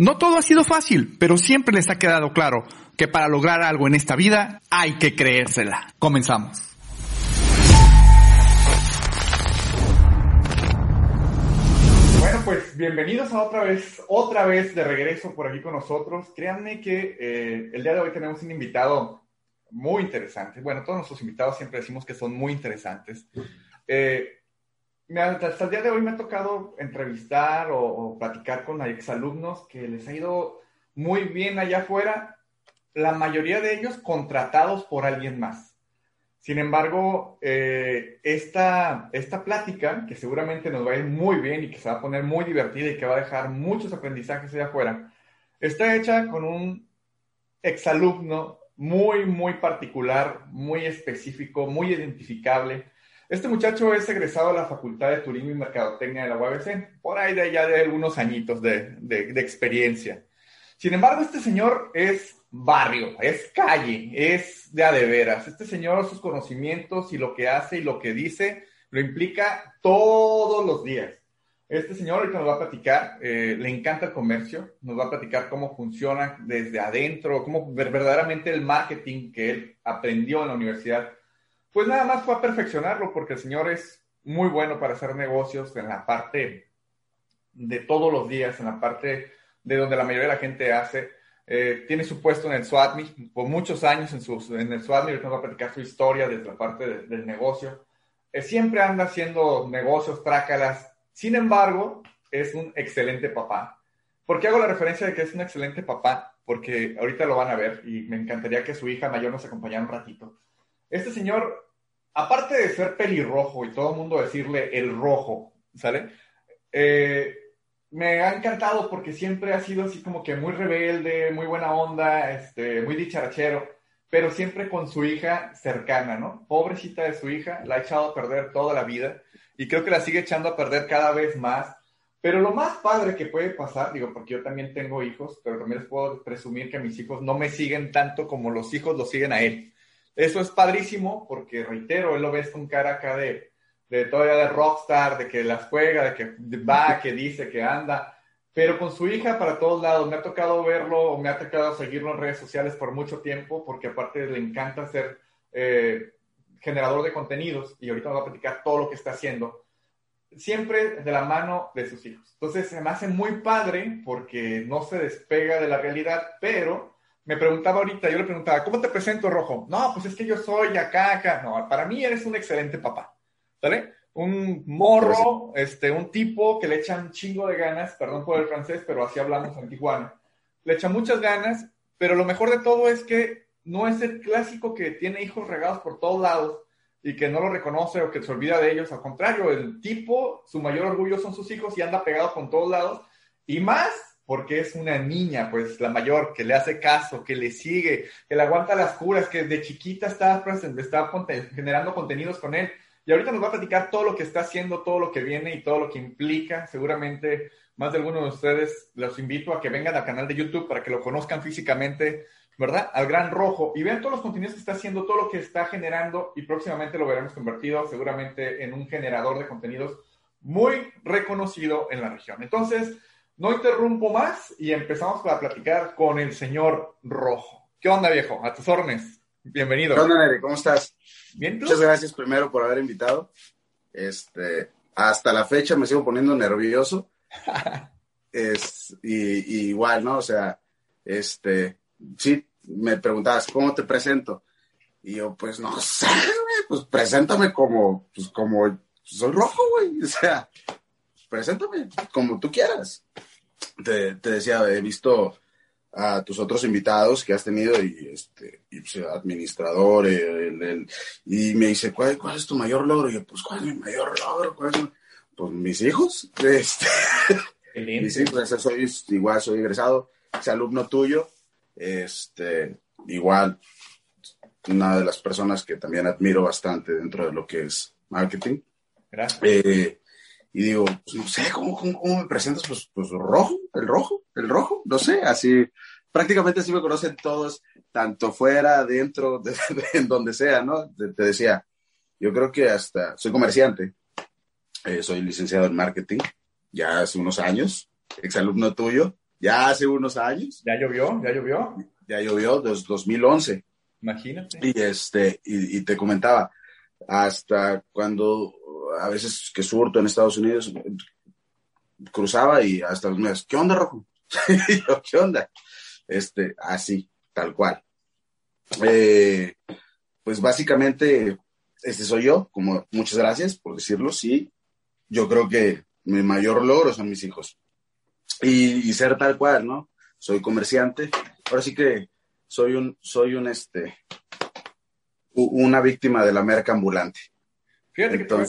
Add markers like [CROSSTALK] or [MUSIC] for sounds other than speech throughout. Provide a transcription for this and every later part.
No todo ha sido fácil, pero siempre les ha quedado claro que para lograr algo en esta vida hay que creérsela. Comenzamos. Bueno, pues bienvenidos a otra vez, otra vez de regreso por aquí con nosotros. Créanme que eh, el día de hoy tenemos un invitado muy interesante. Bueno, todos nuestros invitados siempre decimos que son muy interesantes. Eh, hasta el día de hoy me ha tocado entrevistar o, platicar con exalumnos que les ha ido muy bien allá afuera, la mayoría de ellos contratados por alguien más. Sin embargo, eh, esta, esta plática, que seguramente nos va a ir muy bien y que se va a poner muy divertida y que va a dejar muchos aprendizajes allá afuera, está hecha con un exalumno muy, muy particular, muy específico, muy identificable, este muchacho es egresado de la Facultad de Turismo y Mercadotecnia de la UABC, por ahí de ya de algunos añitos de, de, experiencia. Sin embargo, este señor es barrio, es calle, es de a de veras. Este señor, sus conocimientos y lo que hace y lo que dice, lo implica todos los días. Este señor ahorita nos va a platicar, eh, le encanta el comercio, nos va a platicar cómo funciona desde adentro, cómo verdaderamente el marketing que él aprendió en la universidad pues nada más fue a perfeccionarlo porque el señor es muy bueno para hacer negocios en la parte de todos los días, en la parte de donde la mayoría de la gente hace. Eh, tiene su puesto en el SWATMI por muchos años en, su, en el SWATMI, ahorita nos va a platicar su historia desde la parte del negocio. Eh, siempre anda haciendo negocios, trácalas. Sin embargo, es un excelente papá. ¿Por qué hago la referencia de que es un excelente papá? Porque ahorita lo van a ver y me encantaría que su hija mayor nos acompañara un ratito. Este señor, aparte de ser pelirrojo y todo el mundo decirle el rojo, ¿sale? Eh, me ha encantado porque siempre ha sido así como que muy rebelde, muy buena onda, este, muy dicharachero, pero siempre con su hija cercana, ¿no? Pobrecita de su hija, la ha echado a perder toda la vida y creo que la sigue echando a perder cada vez más. Pero lo más padre que puede pasar, digo, porque yo también tengo hijos, pero también les puedo presumir que mis hijos no me siguen tanto como los hijos lo siguen a él. Eso es padrísimo porque, reitero, él lo ves con cara acá de, de todavía de rockstar, de que las juega, de que va, que dice, que anda, pero con su hija para todos lados. Me ha tocado verlo, me ha tocado seguirlo en redes sociales por mucho tiempo, porque aparte le encanta ser eh, generador de contenidos y ahorita va a platicar todo lo que está haciendo. Siempre de la mano de sus hijos. Entonces se me hace muy padre porque no se despega de la realidad, pero me preguntaba ahorita, yo le preguntaba, ¿cómo te presento, Rojo? No, pues es que yo soy acá, acá. No, para mí eres un excelente papá, ¿sale? Un morro, este, un tipo que le echa un chingo de ganas, perdón por el francés, pero así hablamos en Tijuana. Le echa muchas ganas, pero lo mejor de todo es que no es el clásico que tiene hijos regados por todos lados y que no lo reconoce o que se olvida de ellos. Al contrario, el tipo, su mayor orgullo son sus hijos y anda pegado con todos lados. Y más porque es una niña, pues la mayor, que le hace caso, que le sigue, que le aguanta las curas, que de chiquita está, está generando contenidos con él. Y ahorita nos va a platicar todo lo que está haciendo, todo lo que viene y todo lo que implica. Seguramente más de alguno de ustedes los invito a que vengan al canal de YouTube para que lo conozcan físicamente, ¿verdad? Al Gran Rojo y vean todos los contenidos que está haciendo, todo lo que está generando y próximamente lo veremos convertido seguramente en un generador de contenidos muy reconocido en la región. Entonces, no interrumpo más y empezamos a platicar con el señor Rojo. ¿Qué onda, viejo? A tus órdenes. Bienvenido. ¿Qué onda, Nere? ¿Cómo estás? Bien, Muchas gracias primero por haber invitado. Este, hasta la fecha me sigo poniendo nervioso. [LAUGHS] es, y, igual, ¿no? O sea, este, sí, me preguntabas, ¿cómo te presento? Y yo, pues no sé, güey, pues preséntame como, pues como, soy rojo, güey. [LAUGHS] O sea, preséntame como tú quieras te, decía, he visto a tus otros invitados que has tenido y este y, pues, administrador y me dice ¿cuál, ¿cuál, es tu mayor logro? y yo pues ¿cuál es mi mayor logro? pues mis hijos [LAUGHS] este mis hijos soy igual soy egresado es alumno tuyo Este, igual, una de las personas que también admiro bastante dentro de lo que es marketing. Gracias. Eh, y digo, no sé, ¿cómo, cómo, me presentas? Pues, pues rojo, el rojo, el rojo, no sé, así, prácticamente así me conocen todos, tanto fuera, dentro, [LAUGHS] de, en donde sea, ¿no? Te, decía, yo creo que hasta, soy comerciante, eh, soy licenciado en marketing, ya hace unos años, exalumno tuyo, ya hace unos años. ¿Ya llovió? ¿Ya llovió? Ya llovió, desde 2011. Imagínate. Y, este, y, te comentaba, hasta cuando a veces que surto en Estados Unidos, cruzaba y hasta los meses, ¿qué onda, Rojo? [LAUGHS] ¿qué onda? Este, así, tal cual. Eh, pues básicamente, este soy yo, como muchas gracias por decirlo, sí. Yo creo que mi mayor logro son mis hijos. Y, ser tal cual, ¿no? Soy comerciante. Ahora sí que soy un, soy un, este, una víctima de la merca ambulante. Fíjate que te, voy,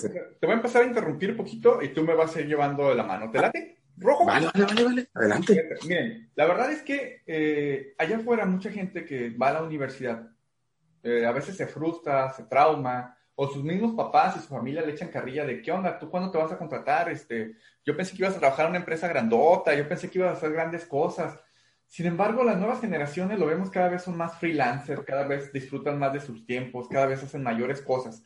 a empezar a interrumpir un poquito y tú me vas a ir llevando de la mano. ¿Te late? Rojo. Vale, vale, vale, vale. Adelante. Miren, la verdad es que eh, allá afuera mucha gente que va a la universidad eh, a veces se frustra, se trauma, o sus mismos papás y su familia le echan carrilla de qué onda, tú cuándo te vas a contratar, este, yo pensé que ibas a trabajar en una empresa grandota, yo pensé que ibas a hacer grandes cosas. Sin embargo, las nuevas generaciones lo vemos cada vez son más freelancers, cada vez disfrutan más de sus tiempos, cada vez hacen mayores cosas.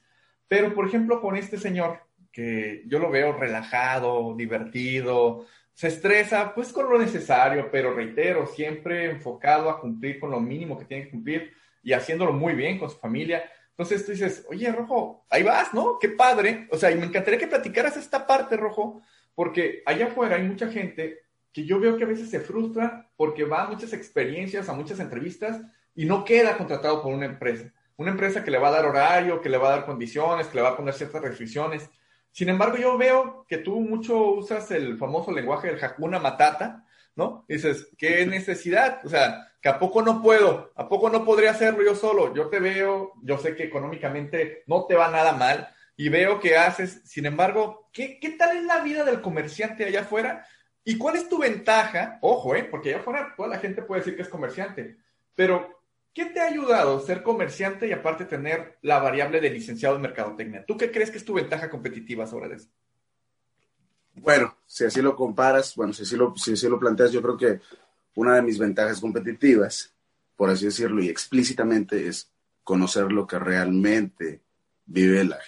Pero, por ejemplo, con este señor, que yo lo veo relajado, divertido, se estresa, pues con lo necesario, pero reitero, siempre enfocado a cumplir con lo mínimo que tiene que cumplir y haciéndolo muy bien con su familia. Entonces tú dices, oye, Rojo, ahí vas, ¿no? Qué padre. O sea, y me encantaría que platicaras esta parte, Rojo, porque allá afuera hay mucha gente que yo veo que a veces se frustra porque va a muchas experiencias, a muchas entrevistas y no queda contratado por una empresa. Una empresa que le va a dar horario, que le va a dar condiciones, que le va a poner ciertas restricciones. Sin embargo, yo veo que tú mucho usas el famoso lenguaje del Hakuna Matata, ¿no? dices, ¿qué necesidad? O sea, que a poco no puedo, a poco no podría hacerlo yo solo. Yo te veo, yo sé que económicamente no te va nada mal y veo que haces, sin embargo, ¿qué, qué tal es la vida del comerciante allá afuera? ¿Y cuál es tu ventaja? Ojo, ¿eh? Porque allá afuera toda la gente puede decir que es comerciante, pero ¿qué te ha ayudado ser comerciante y aparte tener la variable de licenciado en mercadotecnia? ¿Tú qué crees que es tu ventaja competitiva sobre eso? Bueno, si así lo comparas, bueno, si así lo, si así lo planteas, yo creo que una de mis ventajas competitivas, por así decirlo, y explícitamente, es conocer lo que realmente vive la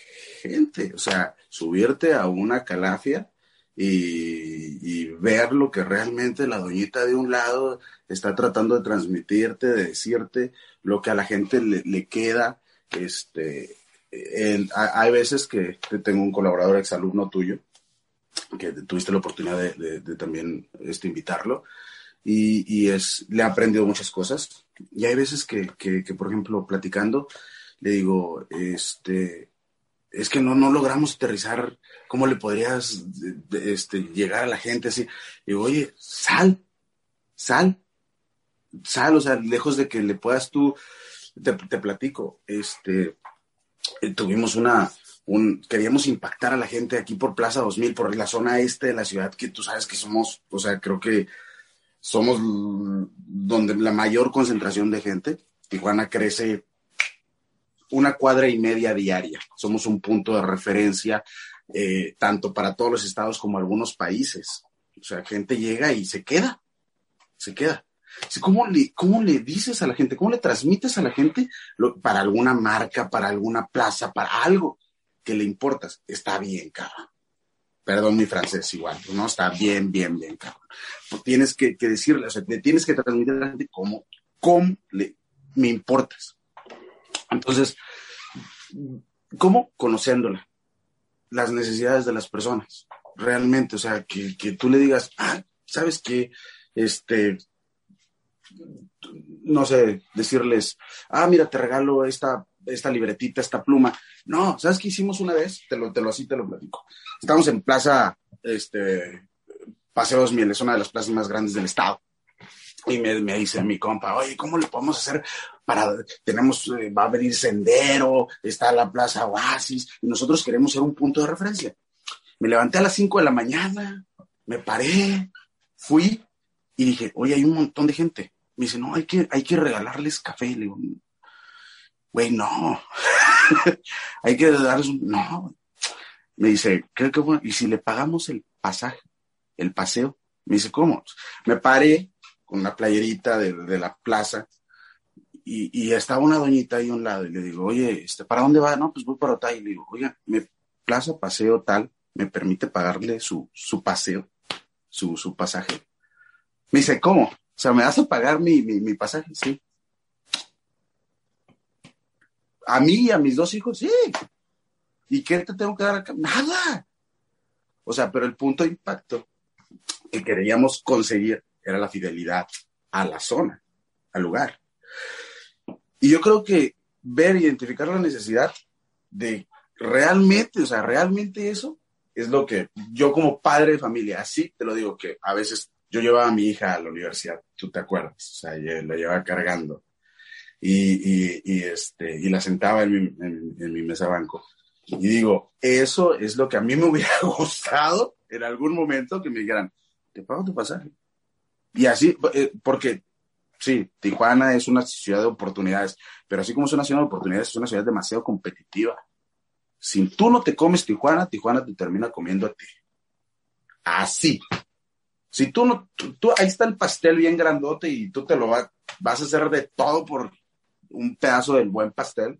gente. O sea, subirte a una calafia y, ver lo que realmente la doñita de un lado está tratando de transmitirte, de decirte lo que a la gente le, queda. Este, hay veces que tengo un colaborador exalumno tuyo que tuviste la oportunidad de, también este, invitarlo, y, es, le ha aprendido muchas cosas. Y hay veces que, por ejemplo, platicando, le digo, este, es que no, no logramos aterrizar, ¿cómo le podrías este, llegar a la gente así? Y oye, sal, sal, sal, o sea, lejos de que le puedas tú, te, platico, este, eh, tuvimos una, queríamos impactar a la gente aquí por Plaza 2000, por la zona este de la ciudad, que tú sabes que somos, o sea, creo que somos donde la mayor concentración de gente. Tijuana crece una cuadra y media diaria. Somos un punto de referencia eh, tanto para todos los estados como algunos países. O sea, gente llega y se queda, se queda. ¿Cómo le, ¿Cómo le dices a la gente? ¿Cómo le transmites a la gente para alguna marca, para alguna plaza, para algo? que le importas, está bien, cabrón. Perdón mi francés igual, ¿no? Está bien, bien, bien, cabrón. Pues tienes que, decirle, o sea, tienes que transmitir a la gente cómo, cómo le, me importas. Entonces, ¿cómo? Conociéndola. Las necesidades de las personas. Realmente, o sea, que, que tú le digas, ah, ¿sabes qué? Este, no sé, decirles, ah, mira, te regalo esta esta libretita, esta pluma. No, ¿sabes qué hicimos una vez? Te lo, te lo así te lo platico. Estamos en Plaza, este, Paseos Mieles, una de las plazas más grandes del estado. Y me, me dice mi compa, oye, ¿cómo le podemos hacer para, tenemos, eh, va a venir Sendero, está la Plaza Oasis, y nosotros queremos ser un punto de referencia. Me levanté a las 5 de la mañana, me paré, fui y dije, oye, hay un montón de gente. Me dice, no, hay que, hay que regalarles café. Le digo, güey, no. [LAUGHS] hay que darles un... No. Me dice, creo que bueno. ¿Y si le pagamos el pasaje, el paseo? Me dice, ¿cómo? Me paré con una playerita de, de la plaza y, y, estaba una doñita ahí a un lado y le digo, oye, este, ¿para dónde va? No, pues voy para tal. Y le digo, oye, me plaza paseo tal, me permite pagarle su, su paseo, su, su pasaje. Me dice, ¿cómo? O sea, ¿me vas a pagar mi, mi, mi pasaje? Sí. A mí y a mis dos hijos, sí. ¿Y qué te tengo que dar acá? Nada. O sea, pero el punto de impacto que queríamos conseguir era la fidelidad a la zona, al lugar. Y yo creo que ver, identificar la necesidad de realmente, o sea, realmente eso es lo que yo como padre de familia, así te lo digo, que a veces yo llevaba a mi hija a la universidad, tú te acuerdas, o sea, la llevaba cargando y, y, este, y la sentaba en mi, en mi mesa banco. Y digo, eso es lo que a mí me hubiera [LAUGHS] gustado en algún momento que me dijeran, te pago tu pasaje. Y así, eh, porque sí, Tijuana es una ciudad de oportunidades, pero así como es una ciudad de oportunidades, es una ciudad demasiado competitiva. Si tú no te comes Tijuana, Tijuana te termina comiendo a ti. Así. Si tú no, tú, ahí está el pastel bien grandote y tú te lo vas, vas a hacer de todo por un pedazo del buen pastel,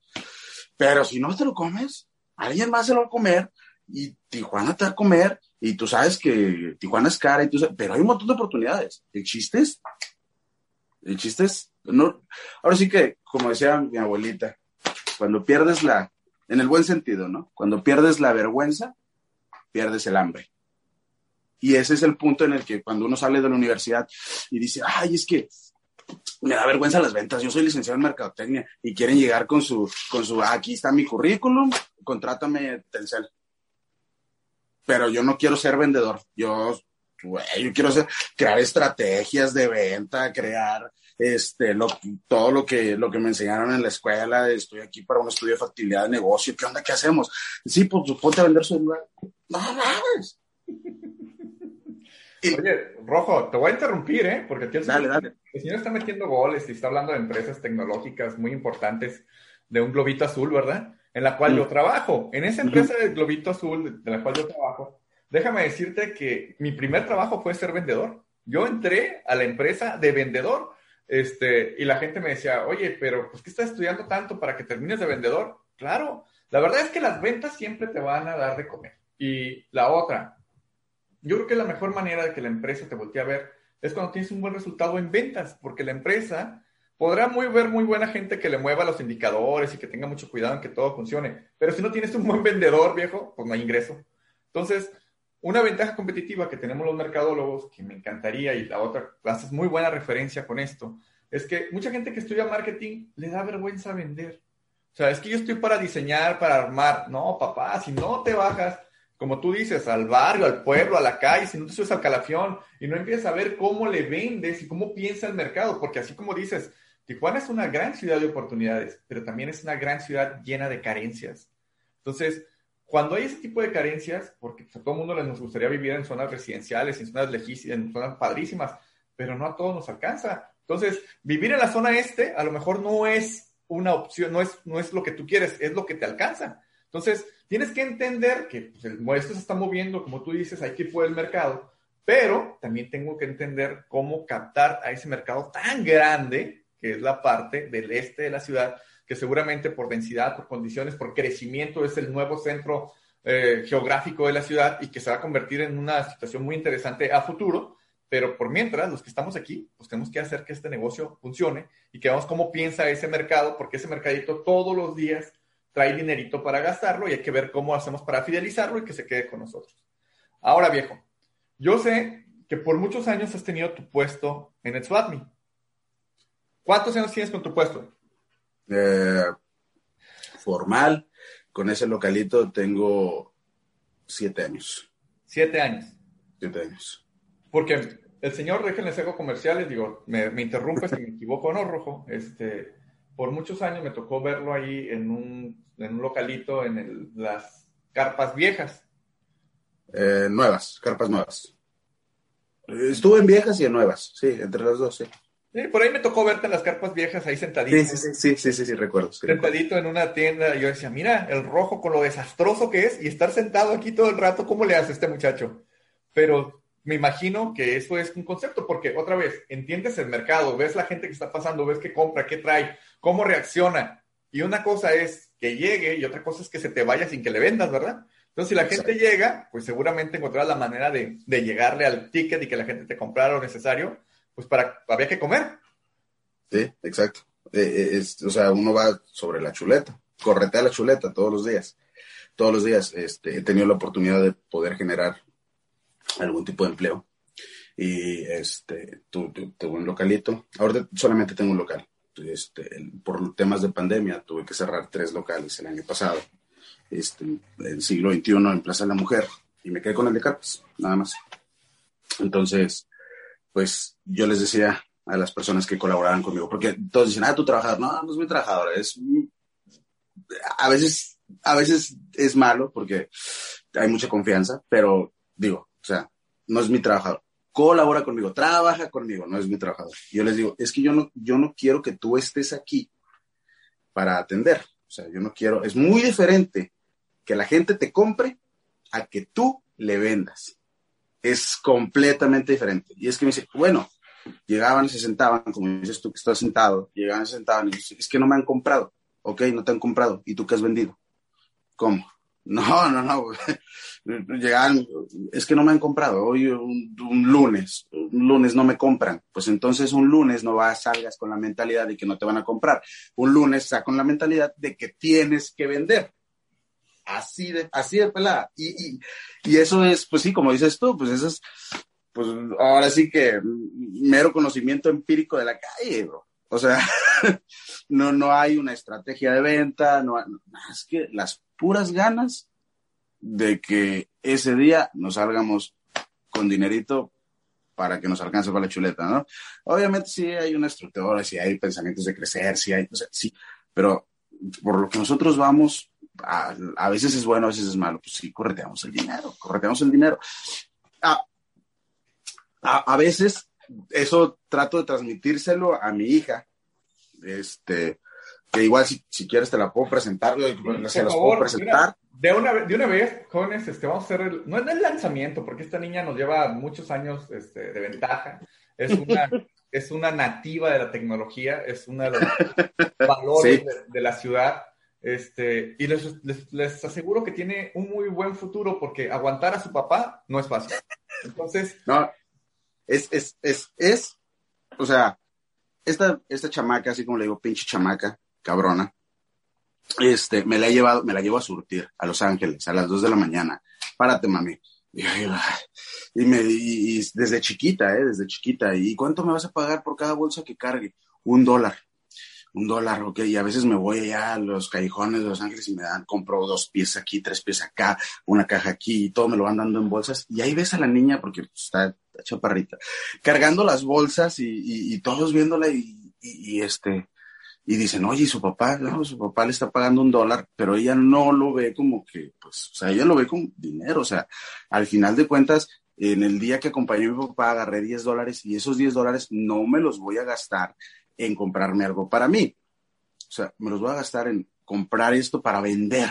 pero si no te lo comes, alguien más se lo va a comer y Tijuana te va a comer y tú sabes que Tijuana es cara, y tú pero hay un montón de oportunidades. El chiste el chiste no, ahora sí que, como decía mi abuelita, cuando pierdes la, en el buen sentido, ¿no? Cuando pierdes la vergüenza, pierdes el hambre. Y ese es el punto en el que cuando uno sale de la universidad y dice, ay, es que me da vergüenza las ventas, yo soy licenciado en mercadotecnia y quieren llegar con su, con su, aquí está mi currículum, contrátame Telcel. Pero yo no quiero ser vendedor, yo, yo quiero ser, crear estrategias de venta, crear este, lo, todo lo que, lo que me enseñaron en la escuela, estoy aquí para un estudio de factibilidad de negocio, ¿qué onda? ¿Qué hacemos? Sí, pues, pues ponte a vender su lugar. No mames. [LAUGHS] Oye, Rojo, te voy a interrumpir, ¿eh? Porque el dale, dale. el señor está metiendo goles y está hablando de empresas tecnológicas muy importantes de un globito azul, ¿verdad? En la cual yo trabajo. En esa empresa del globito azul de la cual yo trabajo, déjame decirte que mi primer trabajo fue ser vendedor. Yo entré a la empresa de vendedor este, y la gente me decía, oye, pero pues, ¿qué estás estudiando tanto para que termines de vendedor? Claro, la verdad es que las ventas siempre te van a dar de comer. Y la otra, yo creo que la mejor manera de que la empresa te voltee a ver es cuando tienes un buen resultado en ventas, porque la empresa podrá muy ver muy buena gente que le mueva los indicadores y que tenga mucho cuidado en que todo funcione, pero si no tienes un buen vendedor, viejo, pues no hay ingreso. Entonces, una ventaja competitiva que tenemos los mercadólogos, que me encantaría, y la otra, haces muy buena referencia con esto, es que mucha gente que estudia marketing le da vergüenza vender. O sea, es que yo estoy para diseñar, para armar. No, papá, si no te bajas como tú dices, al barrio, al pueblo, a la calle, si no te subes al calafión y no empiezas a ver cómo le vendes y cómo piensa el mercado, porque así como dices, Tijuana es una gran ciudad de oportunidades, pero también es una gran ciudad llena de carencias. Entonces, cuando hay ese tipo de carencias, porque a todo el mundo nos gustaría vivir en zonas residenciales, en zonas legísimas, en zonas padrísimas, pero no a todos nos alcanza. Entonces, vivir en la zona este a lo mejor no es una opción, no es, no es lo que tú quieres, es lo que te alcanza. Entonces, tienes que entender que pues, el esto se está moviendo, como tú dices, hay que ir por el mercado, pero también tengo que entender cómo captar a ese mercado tan grande, que es la parte del este de la ciudad, que seguramente por densidad, por condiciones, por crecimiento es el nuevo centro eh, geográfico de la ciudad y que se va a convertir en una situación muy interesante a futuro. Pero por mientras, los que estamos aquí, pues tenemos que hacer que este negocio funcione y que veamos cómo piensa ese mercado, porque ese mercadito todos los días trae dinerito para gastarlo y hay que ver cómo hacemos para fidelizarlo y que se quede con nosotros. Ahora, viejo, yo sé que por muchos años has tenido tu puesto en el SWATMI. ¿Cuántos años tienes con tu puesto? Eh, formal, con ese localito tengo siete años. Siete años. Siete años. Porque el señor, déjenles hago comerciales, digo, me, me interrumpe si me equivoco o no, Rojo. Este, por muchos años me tocó verlo ahí en un, en un localito en las carpas viejas. Eh, nuevas, carpas nuevas. Estuve en viejas y en nuevas, sí, entre las dos, sí. Por ahí me tocó verte en las carpas viejas ahí sentadito. Sí, sí, sí, sí, sí, recuerdo. sentadito en una tienda. Y yo decía, mira, el rojo con lo desastroso que es y estar sentado aquí todo el rato, ¿cómo le hace este muchacho? Pero me imagino que eso es un concepto, porque otra vez, entiendes el mercado, ves la gente que está pasando, ves qué compra, qué trae, cómo reacciona. Y una cosa es que llegue y otra cosa es que se te vaya sin que le vendas, ¿verdad? Entonces, si la gente llega, pues seguramente encontrarás la manera de, de llegarle al ticket y que la gente te comprara lo necesario pues para, había que comer. Sí, exacto. Eh, eh, o sea, uno va sobre la chuleta, corretea la chuleta todos los días. Todos los días este, he tenido la oportunidad de poder generar algún tipo de empleo. Y este, tuve, un localito. Ahora solamente tengo un local. Este, por temas de pandemia tuve que cerrar tres locales el año pasado. Este, en siglo XXI en Plaza de la Mujer. Y me quedé con el de Carpas, nada más. Entonces, pues yo les decía a las personas que colaboraban conmigo, porque todos dicen, ah, tú trabajador. No, no es muy trabajador, es... A veces, a veces es malo porque hay mucha confianza, pero digo, o sea, no es mi trabajador. Colabora conmigo, trabaja conmigo, no es mi trabajador. Yo les digo, es que yo no, yo no quiero que tú estés aquí para atender. O sea, yo no quiero, es muy diferente que la gente te compre a que tú le vendas es completamente diferente. Y es que me dice, bueno, llegaban se sentaban, como dices tú que estás sentado, llegaban y se sentaban y dicen, es que no me han comprado. Ok, no te han comprado. ¿Y tú qué has vendido? ¿Cómo? [LAUGHS] No, no, no. [LAUGHS] Llegaban, es que no me han comprado. Hoy un, lunes, un lunes no me compran. Pues entonces un lunes no vas, salgas con la mentalidad de que no te van a comprar. Un lunes está con la mentalidad de que tienes que vender así de, así de pelada. Y, y, eso es, pues sí, como dices tú, pues eso es, pues ahora sí que mero conocimiento empírico de la calle, bro. O sea, [LAUGHS] no, no hay una estrategia de venta, no, es que las puras ganas de que ese día nos salgamos con dinerito para que nos alcance para la chuleta, ¿no? Obviamente sí hay una estructura, sí hay pensamientos de crecer, sí hay, o sea, sí, pero por lo que nosotros vamos, a, veces es bueno, a veces es malo. Pues sí, correteamos el dinero, correteamos el dinero. A, a, veces eso trato de transmitírselo a mi hija, este, que igual si, si quieres te la puedo presentar, se las puedo presentar. de, una, de una vez, jóvenes, este, vamos a hacer, el, no es el lanzamiento, porque esta niña nos lleva muchos años este, de ventaja, es una, [LAUGHS] es una nativa de la tecnología, es uno de los [LAUGHS] valores de, la ciudad. Este, y les, aseguro que tiene un muy buen futuro porque aguantar a su papá no es fácil. Entonces. No, es, es, es, es, o sea, esta, esta chamaca, así como le digo, pinche chamaca, cabrona, este, me la he llevado, me la llevo a surtir a Los Ángeles a las 2 de la mañana. Párate, mami. Y, me, y, desde chiquita, ¿eh? Desde chiquita. ¿Y cuánto me vas a pagar por cada bolsa que cargue? Un dólar un dólar, ok, y a veces me voy allá a los callejones de Los Ángeles y me dan, compro dos pies aquí, tres pies acá, una caja aquí, y todo me lo van dando en bolsas, y ahí ves a la niña, porque pues, está, chaparrita, cargando las bolsas y, todos viéndola y, y, este, y dicen, oye, su papá, su papá le está pagando un dólar, pero ella no lo ve como que, pues, o sea, ella lo ve como dinero, o sea, al final de cuentas, en el día que acompañé a mi papá agarré 10 dólares y esos 10 dólares no me los voy a gastar en comprarme algo para mí. O sea, me los voy a gastar en comprar esto para vender.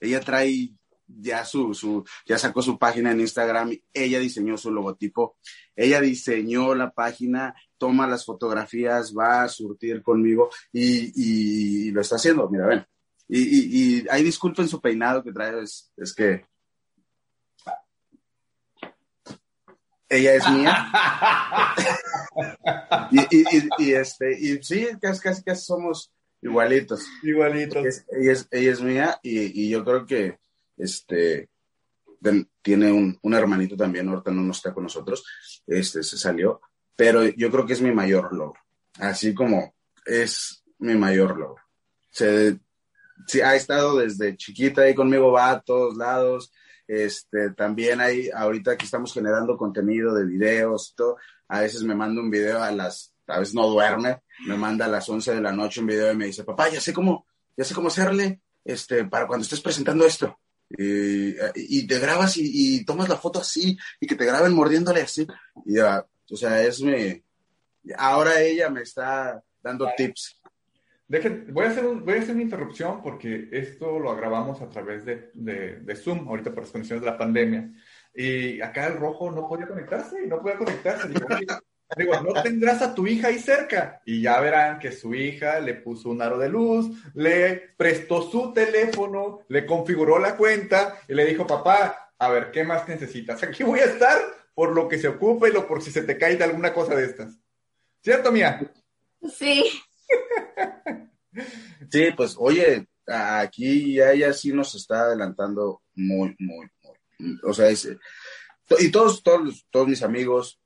Ella trae ya su, su, ya sacó su página en Instagram, ella diseñó su logotipo, ella diseñó la página, toma las fotografías, va a surtir conmigo y, lo está haciendo, mira, ven. Y, y, y ahí disculpen su peinado que trae, es, es que ella es mía. [LAUGHS] y, este, y sí, casi, casi, casi somos igualitos. Igualitos. Ella es, ella es, mía y, yo creo que este tiene un, un, hermanito también, ahorita no, está con nosotros, este se salió, pero yo creo que es mi mayor logro. Así como es mi mayor logro. Se, sí, ha estado desde chiquita ahí conmigo, va a todos lados, este, también hay, ahorita que estamos generando contenido de videos y todo, a veces me manda un video a las, a veces no duerme, me manda a las 11 de la noche un video y me dice, papá, ya sé cómo, ya sé cómo hacerle, este, para cuando estés presentando esto. Y, te grabas y, tomas la foto así y que te graben mordiéndole así. Y ya, o sea, es mi, ahora ella me está dando tips. Dejen, voy, a hacer voy a hacer una interrupción porque esto lo grabamos a través de, de, Zoom, ahorita por las condiciones de la pandemia. Y acá el rojo no podía conectarse y no podía conectarse. Digo, no tendrás a tu hija ahí cerca. Y ya verán que su hija le puso un aro de luz, le prestó su teléfono, le configuró la cuenta y le dijo, papá, a ver, ¿qué más necesitas? Aquí voy a estar por lo que se ocupe y lo por si se te cae de alguna cosa de estas. ¿Cierto, Mía? Sí. Sí, pues oye, aquí ella sí nos está adelantando muy, muy, muy. O sea, y todos, todos, todos mis amigos,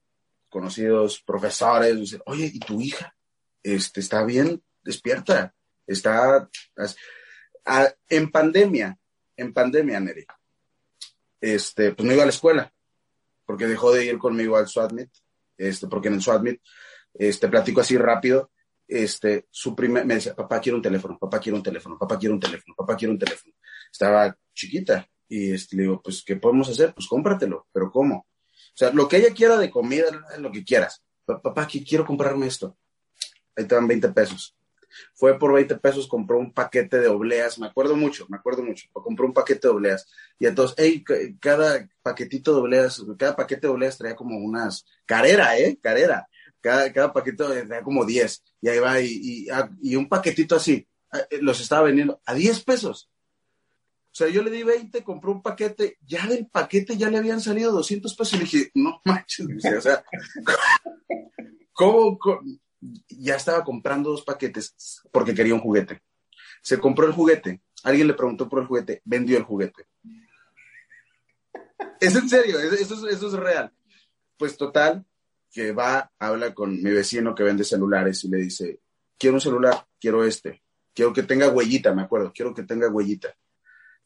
conocidos, profesores, dicen, oye, ¿y tu hija? Este, ¿Está bien? Despierta. Está en pandemia, en pandemia, Neri. Este, pues no iba a la escuela, porque dejó de ir conmigo al SWATMIT, este, porque en el SWATMIT, este, platico así rápido, este, su primer, me decía, papá quiero un teléfono, papá quiero un teléfono, papá quiero un teléfono, papá quiero un teléfono. Estaba chiquita y este, le digo, pues, ¿qué podemos hacer? Pues cómpratelo, pero ¿cómo? O sea, lo que ella quiera de comida, lo que quieras. Papá, quiero comprarme esto. Ahí te dan 20 pesos. Fue por 20 pesos, compró un paquete de obleas, me acuerdo mucho, me acuerdo mucho, compró un paquete de obleas. Y entonces, hey, cada paquetito de obleas, cada paquete de obleas traía como unas, carera, ¿eh? Carera. Cada, cada paquete traía como 10. Y ahí va, y, y, y un paquetito así, eh, los estaba vendiendo a 10 pesos. O sea, yo le di 20, compré un paquete, ya del paquete ya le habían salido 200 pesos y le dije, no manches, o sea, [LAUGHS] ¿cómo, Ya estaba comprando dos paquetes porque quería un juguete. Se compró el juguete, alguien le preguntó por el juguete, vendió el juguete. Es en serio, eso es, eso es real. Pues total, que va, habla con mi vecino que vende celulares y le dice, quiero un celular, quiero este, quiero que tenga huellita, me acuerdo, quiero que tenga huellita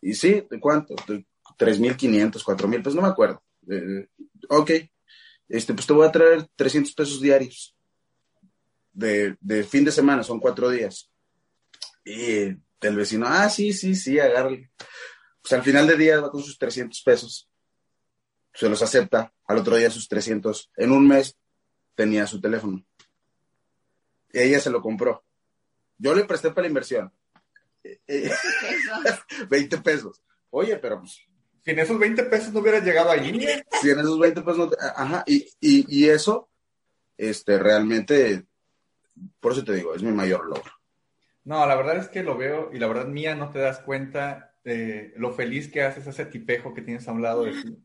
y sí, ¿de cuánto? De 3.500, 4.000, pues no me acuerdo. Eh, ok, este, pues te voy a traer 300 pesos diarios. De, de fin de semana, son cuatro días. Y el vecino, ah, sí, sí, sí, agárrale. Pues al final del día va con sus 300 pesos. Se los acepta. Al otro día sus 300. En un mes tenía su teléfono. Y ella se lo compró. Yo le presté para la inversión. 20 [LAUGHS] pesos. Oye, pero pues. Si en esos 20 pesos no hubieras llegado allí. Si en esos 20 pesos no. Ajá, y, y, eso, este, realmente, por eso te digo, es mi mayor logro. No, la verdad es que lo veo y la verdad mía no te das cuenta de lo feliz que haces ese tipejo que tienes a un lado de ti.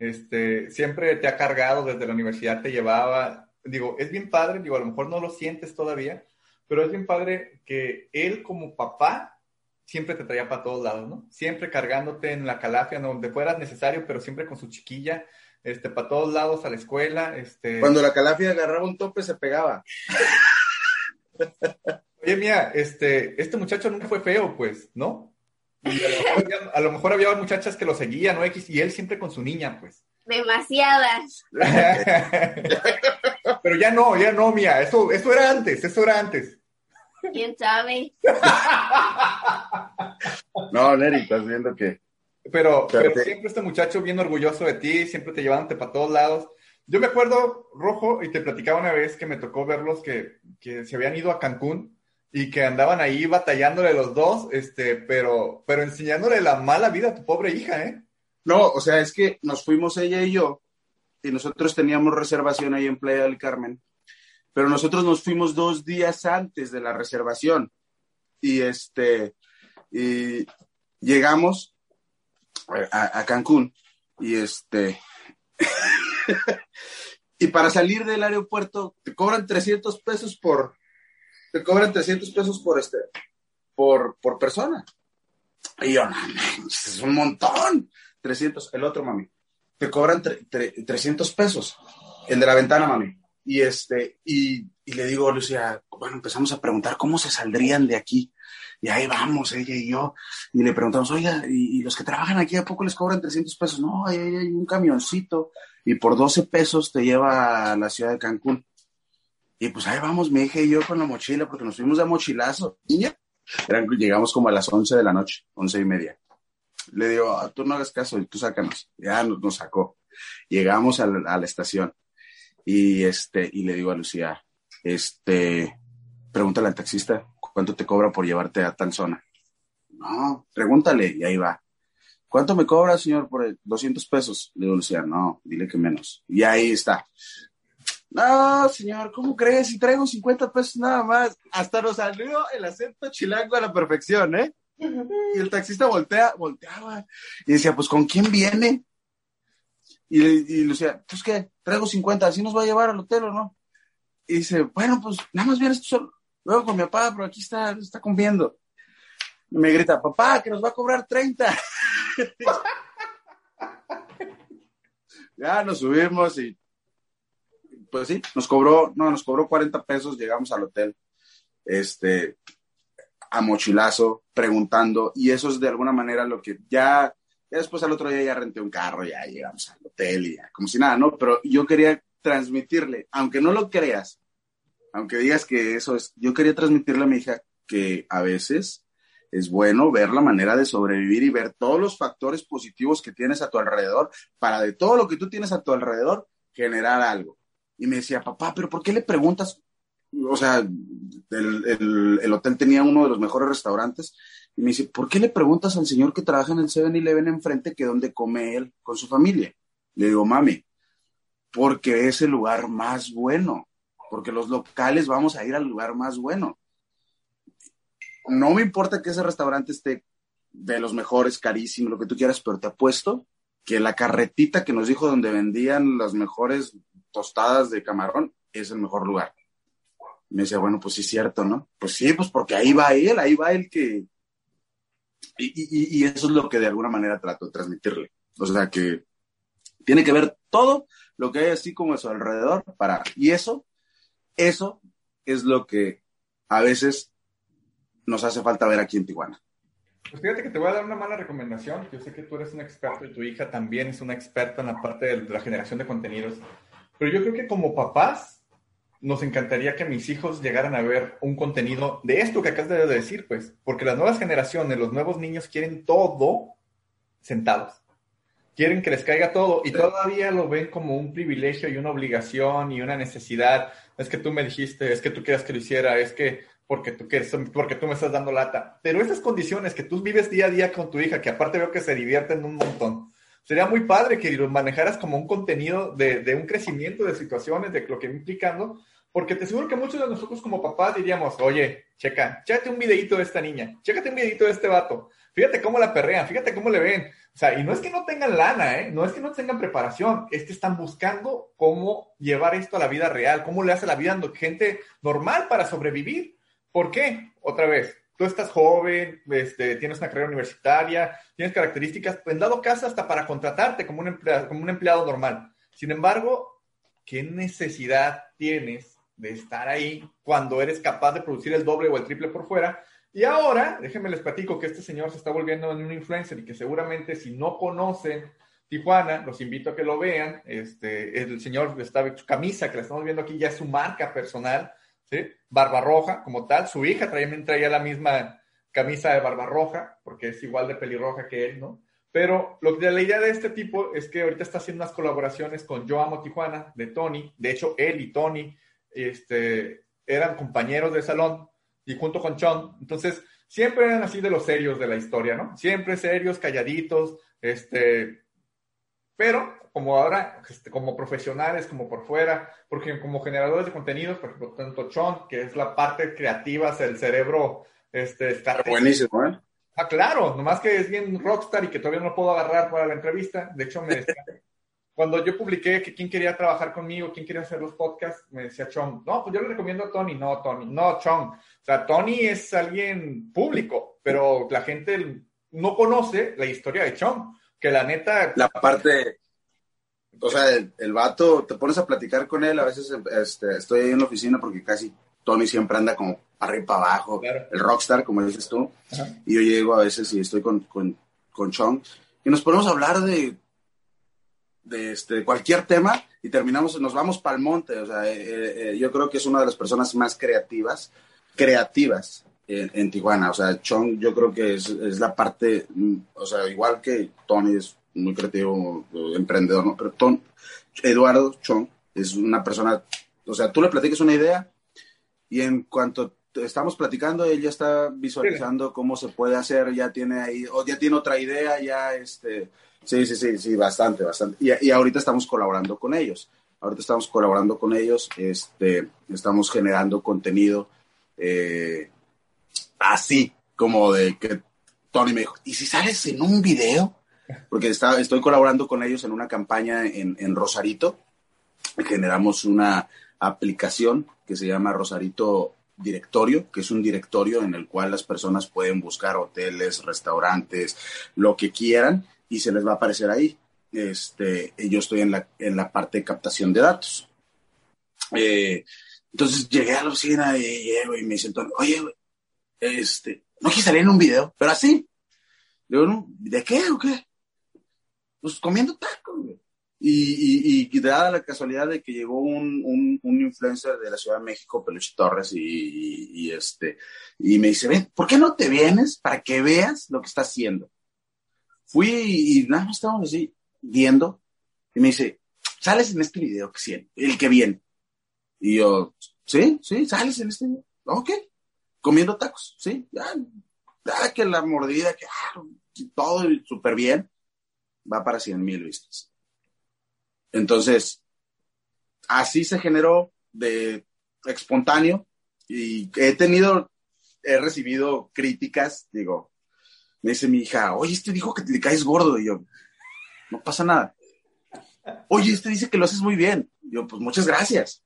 Este, siempre te ha cargado desde la universidad, te llevaba, digo, es bien padre, digo, a lo mejor no lo sientes todavía, pero es bien padre que él como papá siempre te traía para todos lados, ¿no? Siempre cargándote en la calafia, donde fueras necesario, pero siempre con su chiquilla, este, para todos lados a la escuela, este... Cuando la calafia agarraba un tope, se pegaba. [LAUGHS] Oye, mía, este, este muchacho nunca fue feo, pues, ¿no? A, lo mejor había, muchachas que lo seguían, ¿no? X, y él siempre con su niña, pues. Demasiadas. [LAUGHS] Pero ya no, ya no, mía, eso, eso era antes, eso era antes. ¿Quién sabe? [LAUGHS] no, Neri, estás viendo que... Pero, pero siempre este muchacho bien orgulloso de ti, siempre te llevándote para todos lados. Yo me acuerdo, Rojo, y te platicaba una vez que me tocó verlos que, que se habían ido a Cancún y que andaban ahí batallándole los dos, este, pero, pero enseñándole la mala vida a tu pobre hija, ¿eh? No, o sea, es que nos fuimos ella y yo, y nosotros teníamos reservación ahí en Playa del Carmen, pero nosotros nos fuimos dos días antes de la reservación y este y llegamos a, Cancún y este [LAUGHS] y para salir del aeropuerto te cobran 300 pesos por te cobran 300 pesos por este por por persona y yo no es un montón 300 el otro mami te cobran 300 pesos el de la ventana mami y, este, y, y le digo Lucía, bueno, empezamos a preguntar cómo se saldrían de aquí. Y ahí vamos, ella y yo. Y le preguntamos, oiga, ¿y, los que trabajan aquí a poco les cobran 300 pesos? No, hay un camioncito. Y por 12 pesos te lleva a la ciudad de Cancún. Y pues ahí vamos, mi hija y yo con la mochila, porque nos fuimos de mochilazo. Niña, llegamos como a las 11 de la noche, once y media. Le digo, ah, tú no hagas caso, tú sácanos. Ya nos, nos sacó. Llegamos a la, a la estación y, este, y le digo a Lucía, este, pregúntale al taxista cuánto te cobra por llevarte a tal zona. No, pregúntale y ahí va. ¿Cuánto me cobra, señor, por 200 pesos? Le digo, Lucía, no, dile que menos. Y ahí está. No, señor, ¿cómo crees? Si traigo 50 pesos nada más. Hasta nos salió el acento chilango a la perfección, ¿eh? Y el taxista voltea, volteaba y decía, pues, ¿con quién viene? Y, y Lucía, pues, ¿qué? Traigo 50, ¿así nos va a llevar al hotel o no? Y dice, bueno, pues, nada más vienes tú solo. Luego con mi papá, pero aquí está, está comiendo. Y me grita, papá, que nos va a cobrar 30. [LAUGHS] ya nos subimos y pues sí, nos cobró, no, nos cobró 40 pesos, llegamos al hotel, este, a mochilazo, preguntando, y eso es de alguna manera lo que ya, después al otro día ya renté un carro, ya llegamos al hotel y ya, como si nada, ¿no? Pero yo quería transmitirle, aunque no lo creas, aunque digas que eso es, yo quería transmitirle a mi hija que a veces es bueno ver la manera de sobrevivir y ver todos los factores positivos que tienes a tu alrededor para de todo lo que tú tienes a tu alrededor generar algo. Y me decía, papá, pero ¿por qué le preguntas? O sea, el, hotel tenía uno de los mejores restaurantes. Y me dice, ¿por qué le preguntas al señor que trabaja en el 7-Eleven enfrente que dónde come él con su familia? Le digo, mami, porque es el lugar más bueno, porque los locales vamos a ir al lugar más bueno no me importa que ese restaurante esté de los mejores, carísimo, lo que tú quieras, pero te apuesto que la carretita que nos dijo donde vendían las mejores tostadas de camarón es el mejor lugar. Me decía, bueno, pues sí cierto, ¿no? Pues sí, pues porque ahí va él, ahí va el que... Y, y eso es lo que de alguna manera trato de transmitirle. O sea, que tiene que ver todo lo que hay así como a su alrededor para... Y eso, eso es lo que a veces nos hace falta ver aquí en Tijuana. Pues fíjate que te voy a dar una mala recomendación. Yo sé que tú eres un experto y tu hija también es una experta en la parte de la generación de contenidos. Pero yo creo que como papás nos encantaría que mis hijos llegaran a ver un contenido de esto que acabas de decir, pues, porque las nuevas generaciones, los nuevos niños quieren todo sentados. Quieren que les caiga todo y todavía lo ven como un privilegio y una obligación y una necesidad. Es que tú me dijiste, es que tú quieras que lo hiciera, es que porque tú, quieres, porque tú me estás dando lata. Pero esas condiciones que tú vives día a día con tu hija, que aparte veo que se divierten un montón, sería muy padre que lo manejaras como un contenido de, de un crecimiento de situaciones, de lo que va implicando, porque te aseguro que muchos de nosotros como papás diríamos, oye, checa, chécate un videito de esta niña, chécate un videito de este vato, fíjate cómo la perrean, fíjate cómo le ven. O sea, y no es que no tengan lana, ¿eh? no es que no tengan preparación, es que están buscando cómo llevar esto a la vida real, cómo le hace la vida a gente normal para sobrevivir. ¿Por qué? Otra vez, tú estás joven, este, tienes una carrera universitaria, tienes características, en dado caso hasta para contratarte como un, empleado, como un empleado normal. Sin embargo, ¿qué necesidad tienes de estar ahí cuando eres capaz de producir el doble o el triple por fuera? Y ahora, déjenme les platico que este señor se está volviendo en un influencer y que seguramente si no conocen Tijuana, los invito a que lo vean. Este, el señor está su camisa que la estamos viendo aquí ya es su marca personal ¿sí? Barbarroja como tal. Su hija también traía la misma camisa de Barbarroja, porque es igual de pelirroja que él, ¿no? Pero lo que la idea de este tipo es que ahorita está haciendo unas colaboraciones con Yo Amo Tijuana, de Tony. De hecho, él y Tony este, eran compañeros de salón y junto con Chon. Entonces, siempre eran así de los serios de la historia, ¿no? Siempre serios, calladitos, este, pero como ahora, este, como profesionales, como por fuera, porque como generadores de contenidos, por ejemplo, tanto Chon, que es la parte creativa, el cerebro, este, está... Buenísimo, ¿eh? Ah, claro, nomás que es bien rockstar y que todavía no puedo agarrar para la entrevista. De hecho, me decía, [LAUGHS] cuando yo publiqué que quién quería trabajar conmigo, quién quería hacer los podcasts, me decía Chon, no, pues yo le recomiendo a Tony, no, Tony, no, Chon. O sea, Tony es alguien público, pero la gente no conoce la historia de Chon, que la neta... La parte, o sea, el, vato, te pones a platicar con él, a veces este, estoy ahí en la oficina porque casi Tony siempre anda como arriba para abajo, el rockstar, como dices tú, y yo llego a veces y estoy con, con, con Chong, y nos ponemos a hablar de, de este, cualquier tema y terminamos, nos vamos para el monte, o sea, eh, eh, eh, yo creo que es una de las personas más creativas, creativas en, en Tijuana, o sea, Chong yo creo que es, es la parte, mm, o sea, igual que Tony es muy creativo, emprendedor, ¿no? Pero Eduardo Chong es una persona, o sea, tú le platicas una idea y en cuanto estamos platicando, él ya está visualizando cómo se puede hacer, ya tiene ahí, o ya tiene otra idea, ya este, sí, sí, sí, sí, bastante, bastante. Y, y ahorita estamos colaborando con ellos. Ahorita estamos colaborando con ellos, este, estamos generando contenido eh, así, como de que Tony me dijo, ¿y si sales en un video? Porque está, estoy colaborando con ellos en una campaña en, en Rosarito. Generamos una aplicación que se llama Rosarito directorio, que es un directorio en el cual las personas pueden buscar hoteles, restaurantes, lo que quieran, y se les va a aparecer ahí. Este, yo estoy en la, en la parte de captación de datos. Eh, entonces llegué a la oficina y llego y me dice oye, este, no quise salir en un video, pero así. Digo, ¿de qué o qué? Pues comiendo tacos, güey. Y, y, y, dada la casualidad de que llegó un, un, influencer de la Ciudad de México, Peluche Torres, y, este, y me dice, ven, ¿por qué no te vienes para que veas lo que está haciendo? Fui y, nada más estábamos así, viendo, y me dice, sales en este video, que sí, el que viene. Y yo, sí, sí, sales en este video. Ok, comiendo tacos, sí, ya, ya que la mordida, que ah, todo súper bien, va para 100 mil vistas. Entonces, así se generó de espontáneo y he tenido, he recibido críticas, digo, me dice mi hija, oye, este dijo que te caes gordo y yo, no pasa nada. Oye, este dice que lo haces muy bien. yo, pues muchas gracias.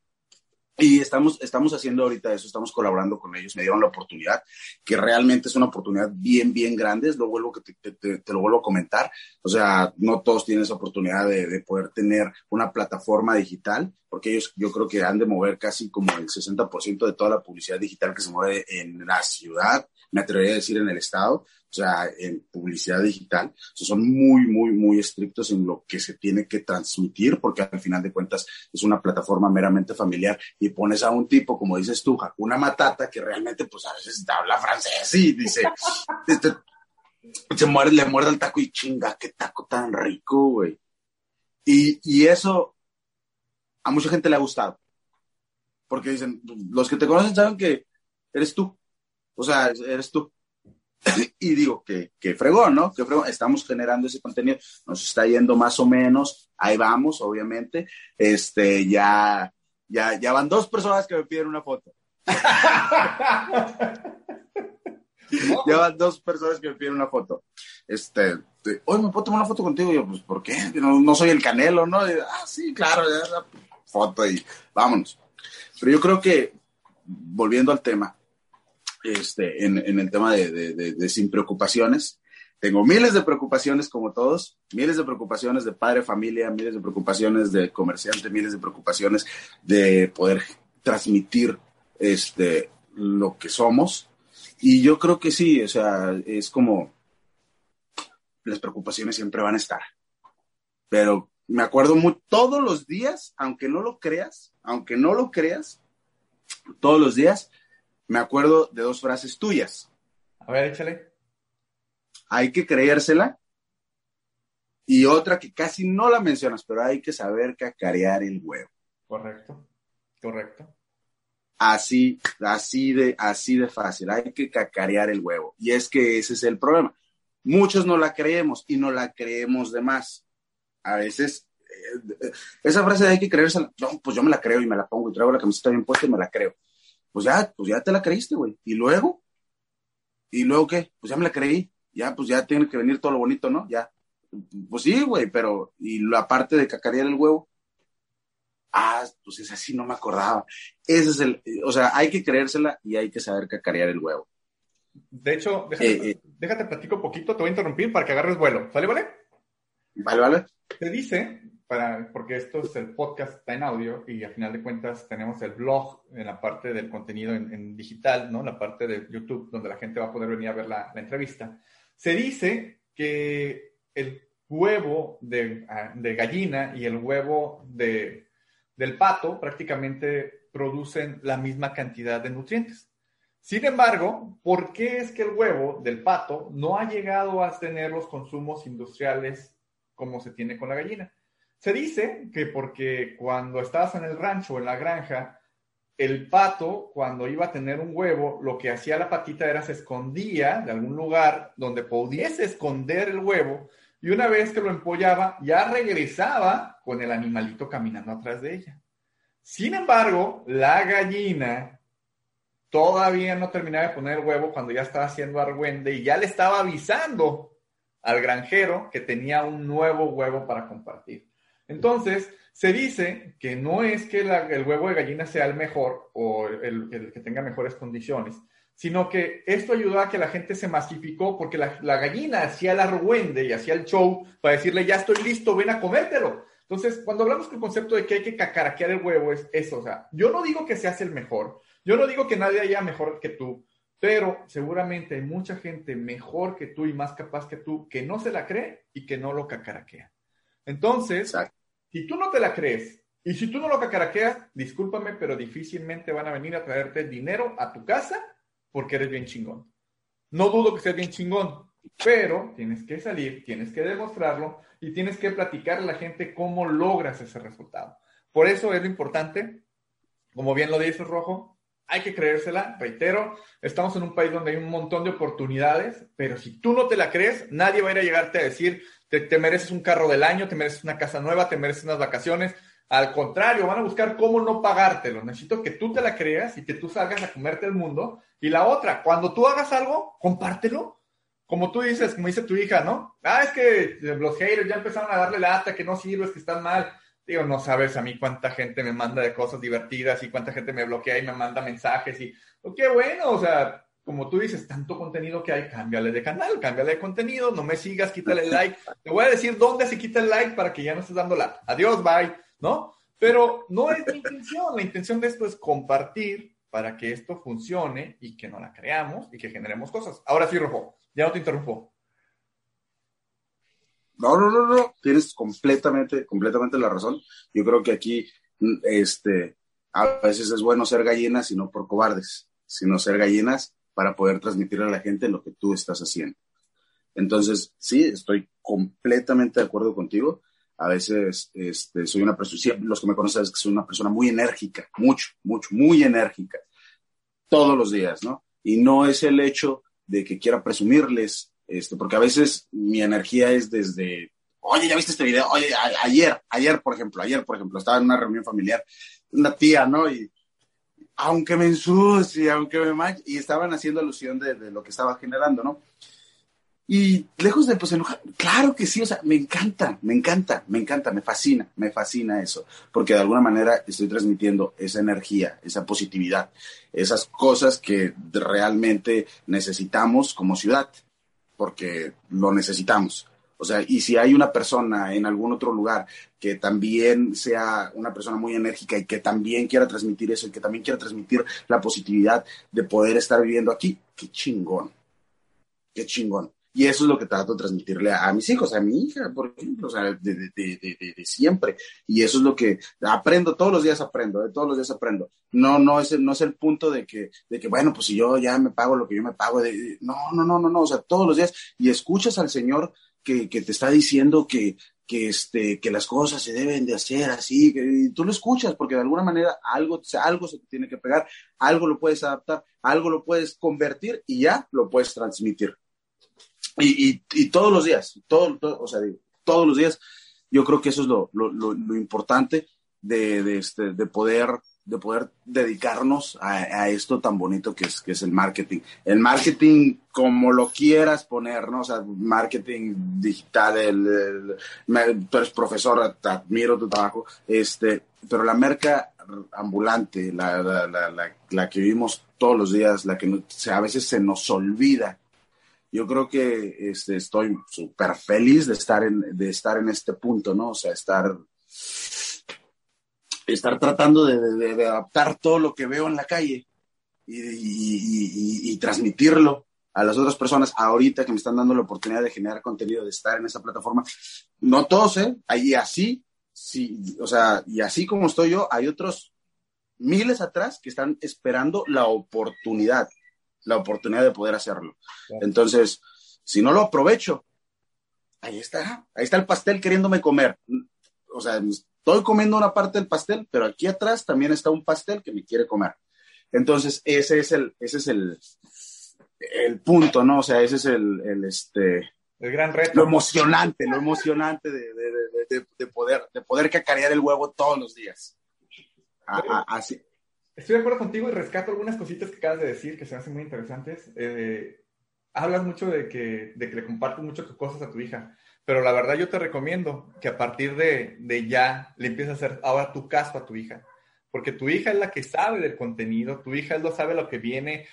Y estamos, estamos haciendo ahorita eso, estamos colaborando con ellos, me dieron la oportunidad, que realmente es una oportunidad bien, bien grande, lo vuelvo que te, te, te, lo vuelvo a comentar, o sea, no todos tienen esa oportunidad de, de, poder tener una plataforma digital, porque ellos yo creo que han de mover casi como el 60% de toda la publicidad digital que se mueve en la ciudad, me atrevería a decir en el estado, o sea, en publicidad digital, o sea, son muy, muy, muy estrictos en lo que se tiene que transmitir, porque al final de cuentas es una plataforma meramente familiar y pones a un tipo, como dices tú, una Matata, que realmente pues a veces habla francés y dice, [LAUGHS] este, se muerde, le muerde el taco y chinga, qué taco tan rico, güey. Y, y eso a mucha gente le ha gustado, porque dicen, los que te conocen saben que eres tú, o sea, eres tú. [COUGHS] y digo, que, que fregón, ¿no? Que fregón. Estamos generando ese contenido, nos está yendo más o menos, ahí vamos, obviamente. Este, ya, ya, ya van dos personas que me piden una foto. [LAUGHS] ya van dos personas que me piden una foto. Este, oye, ¿me puedo tomar una foto contigo? Y yo, pues, ¿por qué? No, no soy el canelo, ¿no? ah, sí, claro, ya, foto y vámonos. Pero yo creo que, volviendo al tema, este, en, en el tema de, de, de, sin preocupaciones. Tengo miles de preocupaciones como todos, miles de preocupaciones de padre, familia, miles de preocupaciones de comerciante, miles de preocupaciones de poder transmitir este, lo que somos. Y yo creo que sí, o sea, es como las preocupaciones siempre van a estar. Pero me acuerdo muy, todos los días, aunque no lo creas, aunque no lo creas, todos los días me acuerdo de dos frases tuyas. A ver, échale. Hay que creérsela. Y otra que casi no la mencionas, pero hay que saber cacarear el huevo. Correcto, correcto. Así, así de, así de fácil. Hay que cacarear el huevo. Y es que ese es el problema. Muchos no la creemos y no la creemos de más. A veces, eh, esa frase de hay que creérsela, pues yo me la creo y me la pongo y traigo la camiseta bien puesta y me la creo pues ya, pues ya te la creíste, güey. ¿Y luego? ¿Y luego qué? Pues ya me la creí. Ya, pues ya tiene que venir todo lo bonito, ¿no? Ya. Pues sí, güey, pero, ¿y la parte de cacarear el huevo? Ah, pues es así, no me acordaba. Ese es el, o sea, hay que creérsela y hay que saber cacarear el huevo. De hecho, déjate, eh, eh, déjate platico un poquito, te voy a interrumpir para que agarres vuelo. ¿Sale, vale? Vale, vale. Te dice para, porque esto es el podcast, está en audio y al final de cuentas tenemos el blog en la parte del contenido en, digital, ¿no? La parte de YouTube donde la gente va a poder venir a ver la, la entrevista. Se dice que el huevo de, ah, de gallina y el huevo de, del pato prácticamente producen la misma cantidad de nutrientes. Sin embargo, ¿por qué es que el huevo del pato no ha llegado a tener los consumos industriales como se tiene con la gallina? Se dice que porque cuando estabas en el rancho o en la granja, el pato, cuando iba a tener un huevo, lo que hacía la patita era se escondía de algún lugar donde pudiese esconder el huevo y una vez que lo empollaba, ya regresaba con el animalito caminando atrás de ella. Sin embargo, la gallina todavía no terminaba de poner el huevo cuando ya estaba haciendo argüende y ya le estaba avisando al granjero que tenía un nuevo huevo para compartir. Entonces, se dice que no es que el huevo de gallina sea el mejor o el, que tenga mejores condiciones, sino que esto ayudó a que la gente se masificó porque la, gallina hacía el argüende y hacía el show para decirle, ya estoy listo, ven a comértelo. Entonces, cuando hablamos del concepto de que hay que cacaraquear el huevo, es eso. O sea, yo no digo que seas el mejor, yo no digo que nadie haya mejor que tú, pero seguramente hay mucha gente mejor que tú y más capaz que tú que no se la cree y que no lo cacaraquea. Entonces, si tú no te la crees y si tú no lo cacaraqueas, discúlpame, pero difícilmente van a venir a traerte dinero a tu casa porque eres bien chingón. No dudo que seas bien chingón, pero tienes que salir, tienes que demostrarlo y tienes que platicar a la gente cómo logras ese resultado. Por eso es lo importante, como bien lo dices, Rojo, hay que creérsela, reitero, estamos en un país donde hay un montón de oportunidades, pero si tú no te la crees, nadie va a ir a llegarte a decir, te, mereces un carro del año, te mereces una casa nueva, te mereces unas vacaciones. Al contrario, van a buscar cómo no pagártelo. Necesito que tú te la creas y que tú salgas a comerte el mundo. Y la otra, cuando tú hagas algo, compártelo. Como tú dices, como dice tu hija, ¿no? Ah, es que los haters ya empezaron a darle lata, que no sirves, que están mal. Digo, no sabes a mí cuánta gente me manda de cosas divertidas y cuánta gente me bloquea y me manda mensajes y, oh, qué bueno, o sea, como tú dices, tanto contenido que hay, cámbiale de canal, cámbiale de contenido, no me sigas, quítale el like. [LAUGHS] Te voy a decir dónde se quita el like para que ya no estés dando la adiós, bye, ¿no? Pero no es mi intención, la intención de esto es compartir para que esto funcione y que no la creamos y que generemos cosas. Ahora sí, Rojo, ya no te interrumpo. No, no, no, no, tienes completamente, completamente la razón. Yo creo que aquí, este, a veces es bueno ser gallinas y no por cobardes, sino ser gallinas para poder transmitir a la gente lo que tú estás haciendo. Entonces, sí, estoy completamente de acuerdo contigo. A veces este, soy una persona, los que me conocen es que soy una persona muy enérgica, mucho, mucho, muy enérgica, todos los días, ¿no? Y no es el hecho de que quiera presumirles, este, porque a veces mi energía es desde, oye, ¿ya viste este video? Oye, ayer, ayer, por ejemplo, ayer, por ejemplo, estaba en una reunión familiar, una tía, ¿no? Aunque me ensucie, aunque me manche, y estaban haciendo alusión de, lo que estaba generando, ¿no? Y lejos de pues enojar, claro que sí, o sea, me encanta, me encanta, me encanta, me fascina, me fascina eso, porque de alguna manera estoy transmitiendo esa energía, esa positividad, esas cosas que realmente necesitamos como ciudad, porque lo necesitamos. O sea, y si hay una persona en algún otro lugar que también sea una persona muy enérgica y que también quiera transmitir eso y que también quiera transmitir la positividad de poder estar viviendo aquí, qué chingón, qué chingón. Y eso es lo que trato de transmitirle a, mis hijos, a mi hija, por ejemplo, o sea, de, de, siempre. Y eso es lo que aprendo, todos los días aprendo, de todos los días aprendo. No, no es, el, no es el punto de que, de que, bueno, pues si yo ya me pago lo que yo me pago, no, no, no, no, no, o sea, todos los días. Y escuchas al Señor que, te está diciendo que, que, este, que las cosas se deben de hacer así, que tú lo escuchas porque de alguna manera algo, algo se te tiene que pegar, algo lo puedes adaptar, algo lo puedes convertir y ya lo puedes transmitir. Y, y, todos los días, todo, o sea, todos los días, yo creo que eso es lo, lo, lo, importante de, de, este, de poder de poder dedicarnos a, esto tan bonito que es, que es el marketing. El marketing, como lo quieras poner, ¿no? O sea, marketing digital, el, tú eres profesor, admiro tu trabajo, este, pero la merca ambulante, la, la, la, la que vivimos todos los días, la que a veces se nos olvida. Yo creo que este, estoy súper feliz de estar, en, de estar en este punto, ¿no? O sea, estar estar tratando de, adaptar todo lo que veo en la calle y, transmitirlo a las otras personas ahorita que me están dando la oportunidad de generar contenido, de estar en esa plataforma. No todos, ¿eh? Ahí así, sí, o sea, y así como estoy yo, hay otros miles atrás que están esperando la oportunidad, la oportunidad de poder hacerlo. Entonces, si no lo aprovecho, ahí está, ahí está el pastel queriéndome comer. O sea, estoy comiendo una parte del pastel, pero aquí atrás también está un pastel que me quiere comer. Entonces, ese es el, ese es el, el punto, ¿no? O sea, ese es el, el este, el gran reto. Lo emocionante, lo emocionante de, de, de, poder, de poder cacarear el huevo todos los días. así. Estoy de acuerdo contigo y rescato algunas cositas que acabas de decir que se me hacen muy interesantes. Eh, hablas mucho de que, de que le compartes mucho tus cosas a tu hija, pero la verdad yo te recomiendo que a partir de, de ya le empieces a hacer ahora tu caso a tu hija porque tu hija es la que sabe del contenido, tu hija es lo sabe lo que viene.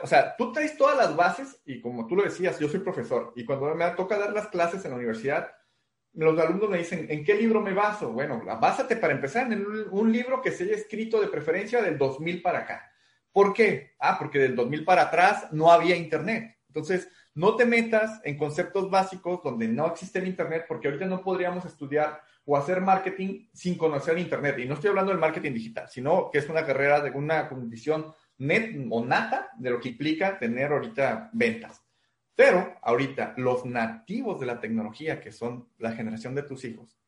O sea, tú traes todas las bases y como tú lo decías, yo soy profesor y cuando me toca dar las clases en la universidad, los alumnos me dicen, ¿en qué libro me baso? Bueno, básate para empezar en un libro que se haya escrito de preferencia del 2000 para acá. ¿Por qué? Ah, porque del 2000 para atrás no había Internet. Entonces, no te metas en conceptos básicos donde no existe el Internet, porque ahorita no podríamos estudiar o hacer marketing sin conocer Internet. Y no estoy hablando del marketing digital, sino que es una carrera de una condición net o nata de lo que implica tener ahorita ventas. Pero ahorita los nativos de la tecnología, que son la generación de tus hijos,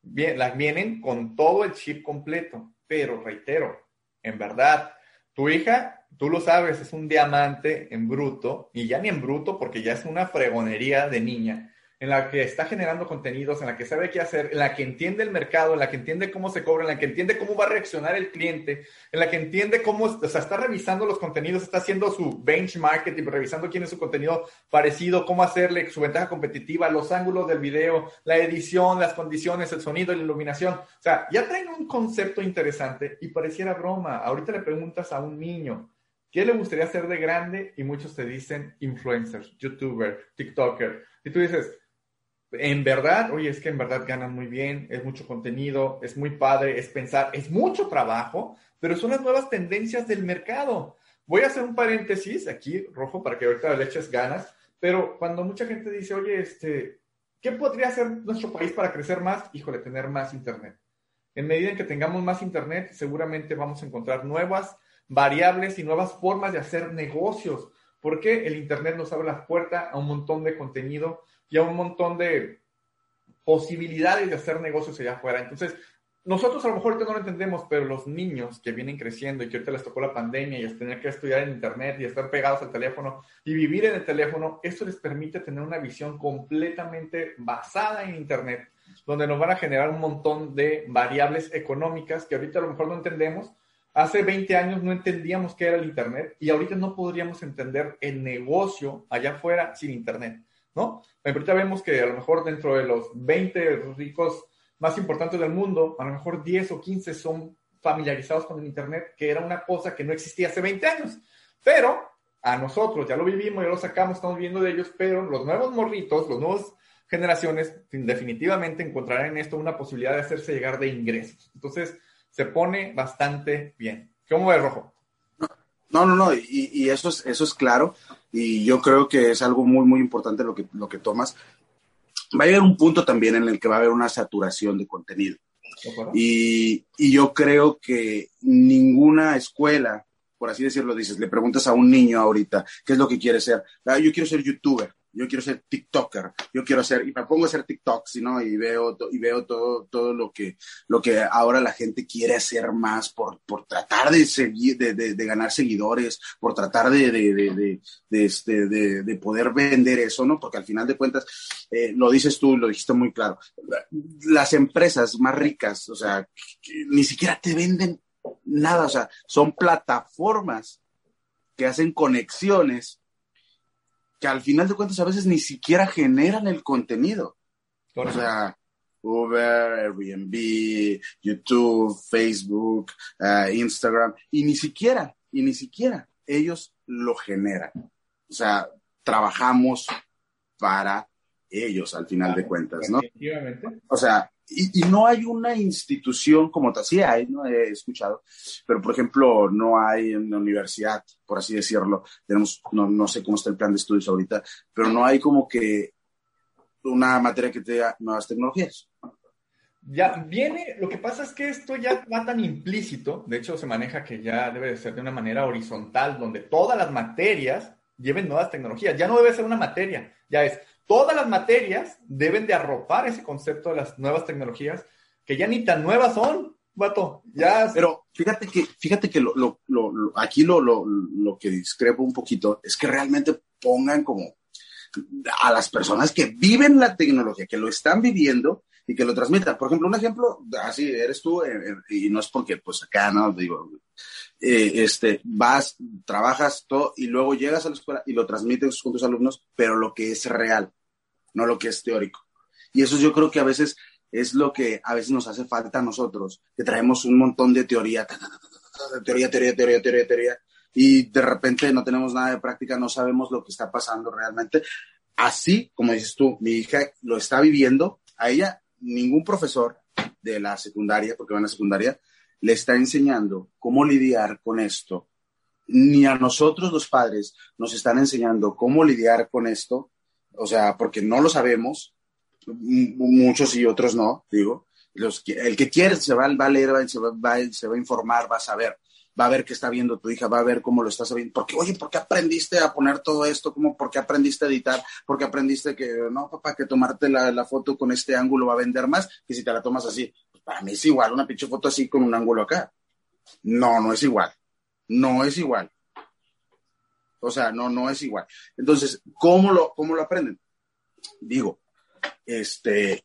vienen con todo el chip completo. Pero reitero, en verdad, tu hija, tú lo sabes, es un diamante en bruto, y ya ni en bruto porque ya es una fregonería de niña en la que está generando contenidos, en la que sabe qué hacer, en la que entiende el mercado, en la que entiende cómo se cobra, en la que entiende cómo va a reaccionar el cliente, en la que entiende cómo, está revisando los contenidos, está haciendo su benchmarking, revisando quién es su contenido parecido, cómo hacerle su ventaja competitiva, los ángulos del video, la edición, las condiciones, el sonido, la iluminación. O sea, ya traen un concepto interesante y pareciera broma. Ahorita le preguntas a un niño, ¿qué le gustaría hacer de grande? Y muchos te dicen influencers, youtuber, tiktoker. Y tú dices, en verdad, oye, es que en verdad ganan muy bien, es mucho contenido, es muy padre, es pensar, es mucho trabajo, pero son las nuevas tendencias del mercado. Voy a hacer un paréntesis aquí, rojo, para que ahorita le eches ganas, pero cuando mucha gente dice, oye, este, ¿qué podría hacer nuestro país para crecer más? Híjole, tener más Internet. En medida en que tengamos más Internet, seguramente vamos a encontrar nuevas variables y nuevas formas de hacer negocios, porque el Internet nos abre la puerta a un montón de contenido y a un montón de posibilidades de hacer negocios allá afuera. Entonces, nosotros a lo mejor ahorita no lo entendemos, pero los niños que vienen creciendo y que ahorita les tocó la pandemia y tener que estudiar en Internet y estar pegados al teléfono y vivir en el teléfono, esto les permite tener una visión completamente basada en Internet, donde nos van a generar un montón de variables económicas que ahorita a lo mejor no entendemos. Hace 20 años no entendíamos qué era el Internet y ahorita no podríamos entender el negocio allá afuera sin Internet. ¿no? Ahorita vemos que a lo mejor dentro de los 20 ricos más importantes del mundo, a lo mejor 10 o 15 son familiarizados con el Internet, que era una cosa que no existía hace 20 años. Pero a nosotros ya lo vivimos, ya lo sacamos, estamos viendo de ellos, pero los nuevos morritos, los nuevos generaciones, definitivamente encontrarán en esto una posibilidad de hacerse llegar de ingresos. Entonces, se pone bastante bien. ¿Cómo ves, Rojo? No, no, no, y, y, eso, es, eso es claro, y yo creo que es algo muy, muy importante lo que, lo que tomas. Va a haber un punto también en el que va a haber una saturación de contenido. Y, y yo creo que ninguna escuela, por así decirlo, dices, le preguntas a un niño ahorita, ¿qué es lo que quiere ser? Ah, yo quiero ser youtuber yo quiero ser TikToker, yo quiero hacer, y me pongo a hacer TikToks, ¿no? Y veo, y veo todo, todo lo que, lo que ahora la gente quiere hacer más por, por tratar de seguir, de, de, ganar seguidores, por tratar de, de, de, este, de, poder vender eso, ¿no? Porque al final de cuentas, eh, lo dices tú, lo dijiste muy claro, las empresas más ricas, o sea, ni siquiera te venden nada, o sea, son plataformas que hacen conexiones que al final de cuentas a veces ni siquiera generan el contenido. O sea, Uber, Airbnb, YouTube, Facebook, eh, Instagram, y ni siquiera, y ni siquiera ellos lo generan. O sea, trabajamos para ellos al final de cuentas, ¿no? O sea, y, no hay una institución como tal, sí hay, no he escuchado, pero por ejemplo, no hay en la universidad, por así decirlo, tenemos, no, no sé cómo está el plan de estudios ahorita, pero no hay como que una materia que te nuevas tecnologías. Ya viene, lo que pasa es que esto ya va tan implícito, de hecho se maneja que ya debe de ser de una manera horizontal, donde todas las materias lleven nuevas tecnologías, ya no debe ser una materia, ya es Todas las materias deben de arropar ese concepto de las nuevas tecnologías. que ya ni tan nuevas son, vato. Ya. Pero fíjate que, fíjate que lo, lo, lo, aquí lo, lo, lo que discrepo un poquito es que realmente pongan como a las personas que viven la tecnología, que lo están viviendo y que lo transmitan. Por ejemplo, un ejemplo, así eres tú, eh, eh, y no es porque, pues acá, ¿no? Digo, eh, este, vas, trabajas todo y luego llegas a la escuela y lo transmites con tus alumnos, pero lo que es real, no lo que es teórico. Y eso yo creo que a veces es lo que a veces nos hace falta a nosotros, que traemos un montón de teoría, teoría, teoría, teoría, teoría, teoría, y de repente no tenemos nada de práctica, no sabemos lo que está pasando realmente. Así, como dices tú, mi hija lo está viviendo, a ella ningún profesor de la secundaria, porque va en la secundaria, le está enseñando cómo lidiar con esto. Ni a nosotros los padres nos están enseñando cómo lidiar con esto, o sea, porque no lo sabemos, muchos y otros no, digo. El que quiere se va, a leer, se va, va a informar, va a saber va a ver qué está viendo tu hija, va a ver cómo lo estás viendo. Porque, oye, ¿por qué aprendiste a poner todo esto? ¿Cómo, ¿Por qué aprendiste a editar? ¿Por qué aprendiste que, no, papá, que tomarte la, foto con este ángulo va a vender más que si te la tomas así? Para mí es igual, una pinche foto así con un ángulo acá. No, no es igual. No es igual. O sea, no, no es igual. Entonces, ¿cómo lo, cómo lo aprenden? Digo, este,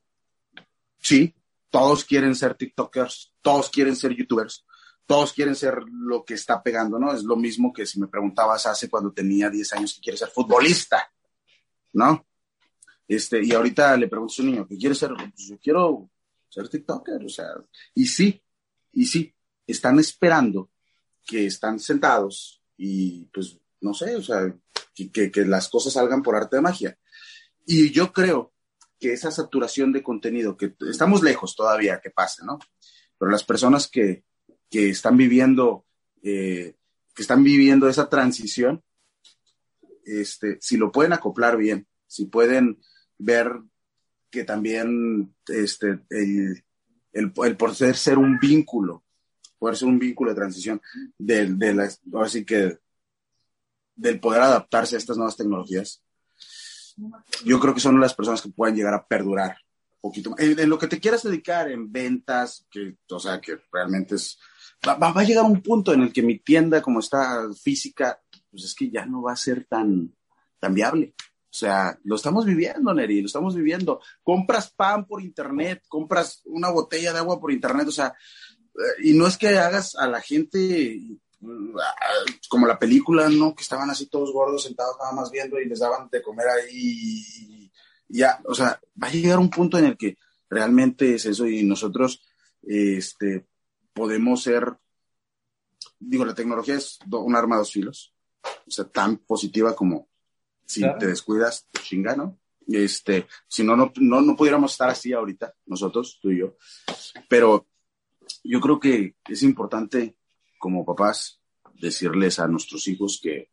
sí, todos quieren ser TikTokers, todos quieren ser YouTubers, todos quieren ser lo que está pegando, ¿no? Es lo mismo que si me preguntabas hace cuando tenía 10 años que quiere ser futbolista, ¿no? Este, y ahorita le pregunto a un niño, ¿qué quiere ser? Pues yo quiero ser TikToker, o sea, y sí, y sí, están esperando que están sentados y pues, no sé, o sea, que, que las cosas salgan por arte de magia. Y yo creo que esa saturación de contenido, que estamos lejos todavía que pase, ¿no? Pero las personas que, que están viviendo, eh, que están viviendo esa transición, este, si lo pueden acoplar bien, si pueden ver que también este, el, el, poder ser un vínculo, poder ser un vínculo de transición del, de la, así que del poder adaptarse a estas nuevas tecnologías, yo creo que son las personas que pueden llegar a perdurar un poquito más. En, en, lo que te quieras dedicar, en ventas, que, o sea, que realmente es va, a llegar un punto en el que mi tienda, como está física, pues es que ya no va a ser tan, tan viable. O sea, lo estamos viviendo, Neri, lo estamos viviendo. Compras pan por internet, compras una botella de agua por internet, o sea, eh, y no es que hagas a la gente mm, como la película, ¿no? Que estaban así todos gordos sentados nada más viendo y les daban de comer ahí ya, o sea, va a llegar un punto en el que realmente es eso y nosotros, este, podemos ser, digo, la tecnología es un arma de dos filos, o sea, tan positiva como si te descuidas, te chinga, ¿no? Este, si no, no, no, pudiéramos estar así ahorita, nosotros, tú y yo. Pero yo creo que es importante, como papás, decirles a nuestros hijos que,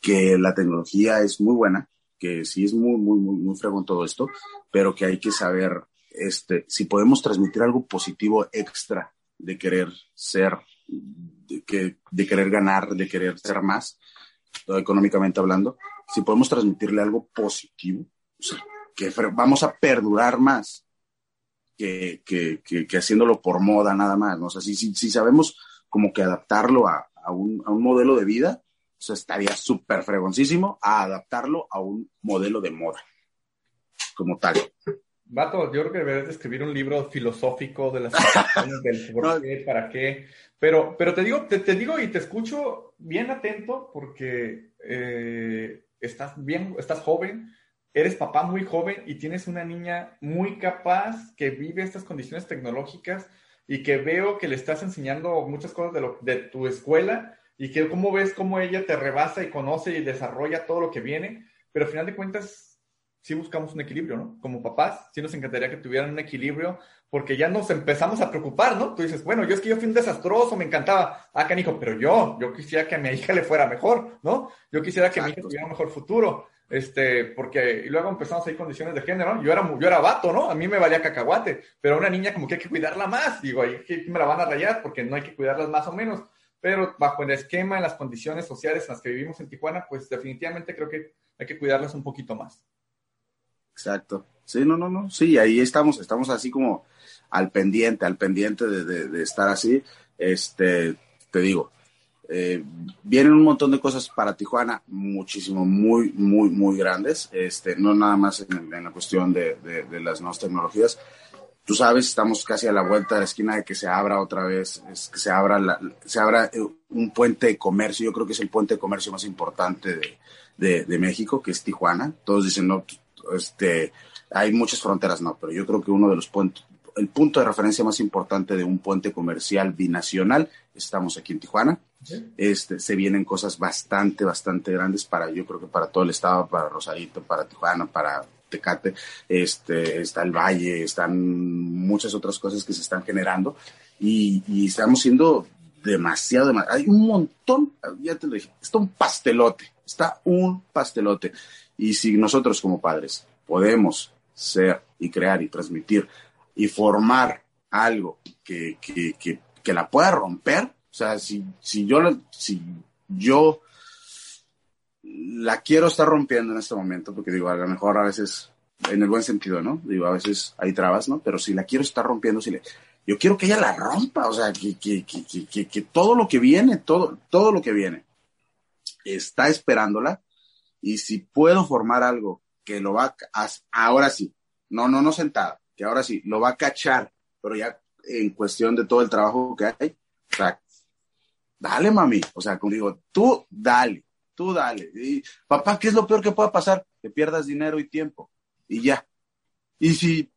que la tecnología es muy buena, que sí es muy, muy, muy, muy fregón todo esto, pero que hay que saber, este, si podemos transmitir algo positivo extra de querer ser, que, de querer ganar, de querer ser más, económicamente hablando, si podemos transmitirle algo positivo, que vamos a perdurar más que, que, que, haciéndolo por moda nada más, ¿no? O sea, si, si, sabemos como que adaptarlo a, a, un, a un modelo de vida, o estaría súper fregoncísimo a adaptarlo a un modelo de moda como tal. Vato, yo creo que deberías escribir un libro filosófico de las [LAUGHS] del por qué, para qué. Pero, pero te digo, te, digo y te escucho bien atento porque eh, estás bien, estás joven, eres papá muy joven y tienes una niña muy capaz que vive estas condiciones tecnológicas y que veo que le estás enseñando muchas cosas de, lo, de tu escuela y que cómo ves cómo ella te rebasa y conoce y desarrolla todo lo que viene, pero al final de cuentas sí buscamos un equilibrio, ¿no? Como papás, sí nos encantaría que tuvieran un equilibrio, porque ya nos empezamos a preocupar, ¿no? Tú dices, bueno, yo es que yo fui un desastroso, me encantaba. Ah, canijo, pero yo, yo quisiera que a mi hija le fuera mejor, ¿no? Yo quisiera que mi hija tuviera un mejor futuro. Este, porque, y luego empezamos a ir condiciones de género, yo era, yo era vato, ¿no? A mí me valía cacahuate, pero a una niña como que hay que cuidarla más, digo, ahí me la van a rayar porque no hay que cuidarlas más o menos, pero bajo el esquema, en las condiciones sociales en las que vivimos en Tijuana, pues definitivamente creo que hay que cuidarlas un poquito más. Exacto. Sí, no, no, no. Sí, ahí estamos, estamos así como al pendiente, al pendiente de, estar así. Este, te digo, eh, vienen un montón de cosas para Tijuana, muchísimo, muy, muy, muy grandes. Este, no nada más en, la cuestión de, las nuevas tecnologías. Tú sabes, estamos casi a la vuelta de la esquina de que se abra otra vez, es que se abra, se abra eh, un puente de comercio. Yo creo que es el puente de comercio más importante de, de México, que es Tijuana. Todos dicen, no, este, hay muchas fronteras, no, pero yo creo que uno de los puentes, el punto de referencia más importante de un puente comercial binacional, estamos aquí en Tijuana. Este, se vienen cosas bastante, bastante grandes para, yo creo que para todo el estado, para Rosarito, para Tijuana, para Tecate, este, está el Valle, están muchas otras cosas que se están generando y, y estamos siendo demasiado, demasiado, hay un montón, ya te lo dije, está un pastelote, está un pastelote. Y si nosotros como padres podemos ser y crear y transmitir y formar algo que, que, que, la pueda romper, o sea, si, si, yo, si yo la quiero estar rompiendo en este momento, porque digo, a lo mejor a veces, en el buen sentido, ¿no? Digo, a veces hay trabas, ¿no? Pero si la quiero estar rompiendo, si le, yo quiero que ella la rompa, o sea, que, que, que, que, todo lo que viene, todo, todo lo que viene, está esperándola, y si puedo formar algo que lo va a, ahora sí, no, no, no sentada, que ahora sí, lo va a cachar, pero ya en cuestión de todo el trabajo que hay, dale mami, o sea, como digo, tú dale, tú dale. Papá, ¿qué es lo peor que pueda pasar? Que pierdas dinero y tiempo, y ya. Y si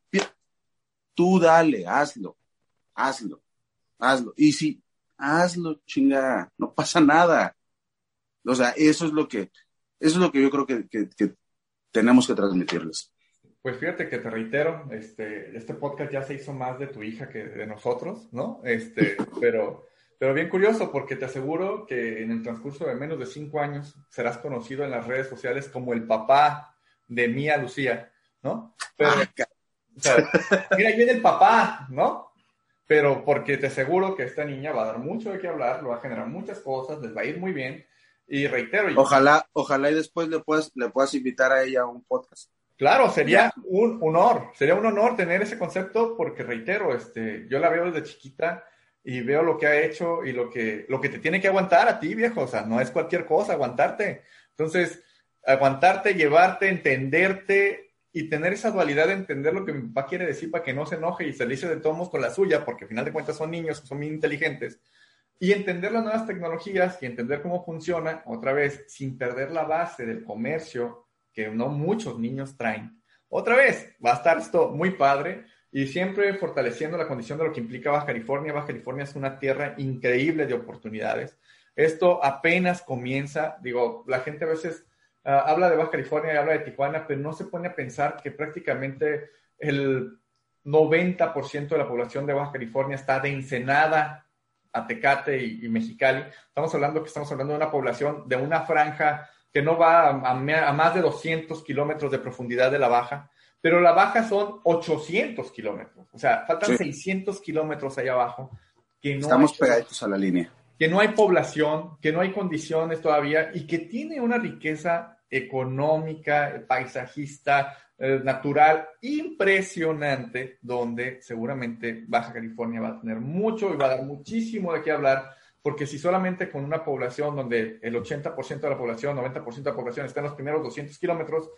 tú dale, hazlo, hazlo, hazlo. Y si, hazlo, chinga, no pasa nada. O sea, eso es lo que, eso es lo que yo creo que, que tenemos que transmitirles. Pues fíjate que te reitero, este, este podcast ya se hizo más de tu hija que de nosotros, ¿no? Este, [LAUGHS] pero, pero bien curioso porque te aseguro que en el transcurso de menos de cinco años serás conocido en las redes sociales como el papá de Mía Lucía, ¿no? Pero, o sea, mira, viene el papá, ¿no? Pero porque te aseguro que esta niña va a dar mucho de qué hablar, lo va a generar muchas cosas, les va a ir muy bien. Y reitero. Ojalá, ojalá y después le puedas, le puedas invitar a ella a un podcast. Claro, sería un honor, sería un honor tener ese concepto porque reitero, este, yo la veo desde chiquita y veo lo que ha hecho y lo que, lo que te tiene que aguantar a ti, viejo, o sea, no es cualquier cosa, aguantarte. Entonces, aguantarte, llevarte, entenderte y tener esa dualidad de entender lo que mi papá quiere decir para que no se enoje y salirse de tomos con la suya, porque al final de cuentas son niños, son muy inteligentes y entender las nuevas tecnologías y entender cómo funciona, otra vez, sin perder la base del comercio que no muchos niños traen. Otra vez, va a estar esto muy padre y siempre fortaleciendo la condición de lo que implica Baja California. Baja California es una tierra increíble de oportunidades. Esto apenas comienza, digo, la gente a veces ah, habla de Baja California y habla de Tijuana, pero no se pone a pensar que prácticamente el 90% de la población de Baja California está de Ensenada a Tecate y, Mexicali. Estamos hablando que estamos hablando de una población de una franja que no va a, más de 200 kilómetros de profundidad de la baja, pero la baja son 800 kilómetros. O sea, faltan 600 kilómetros allá abajo. Que no Estamos pegaditos a la línea. Que no hay población, que no hay condiciones todavía y que tiene una riqueza económica, paisajista, eh, natural impresionante, donde seguramente Baja California va a tener mucho y va a dar muchísimo de qué hablar, porque si solamente con una población donde el 80% de la población, 90% de la población está en los primeros 200 kilómetros,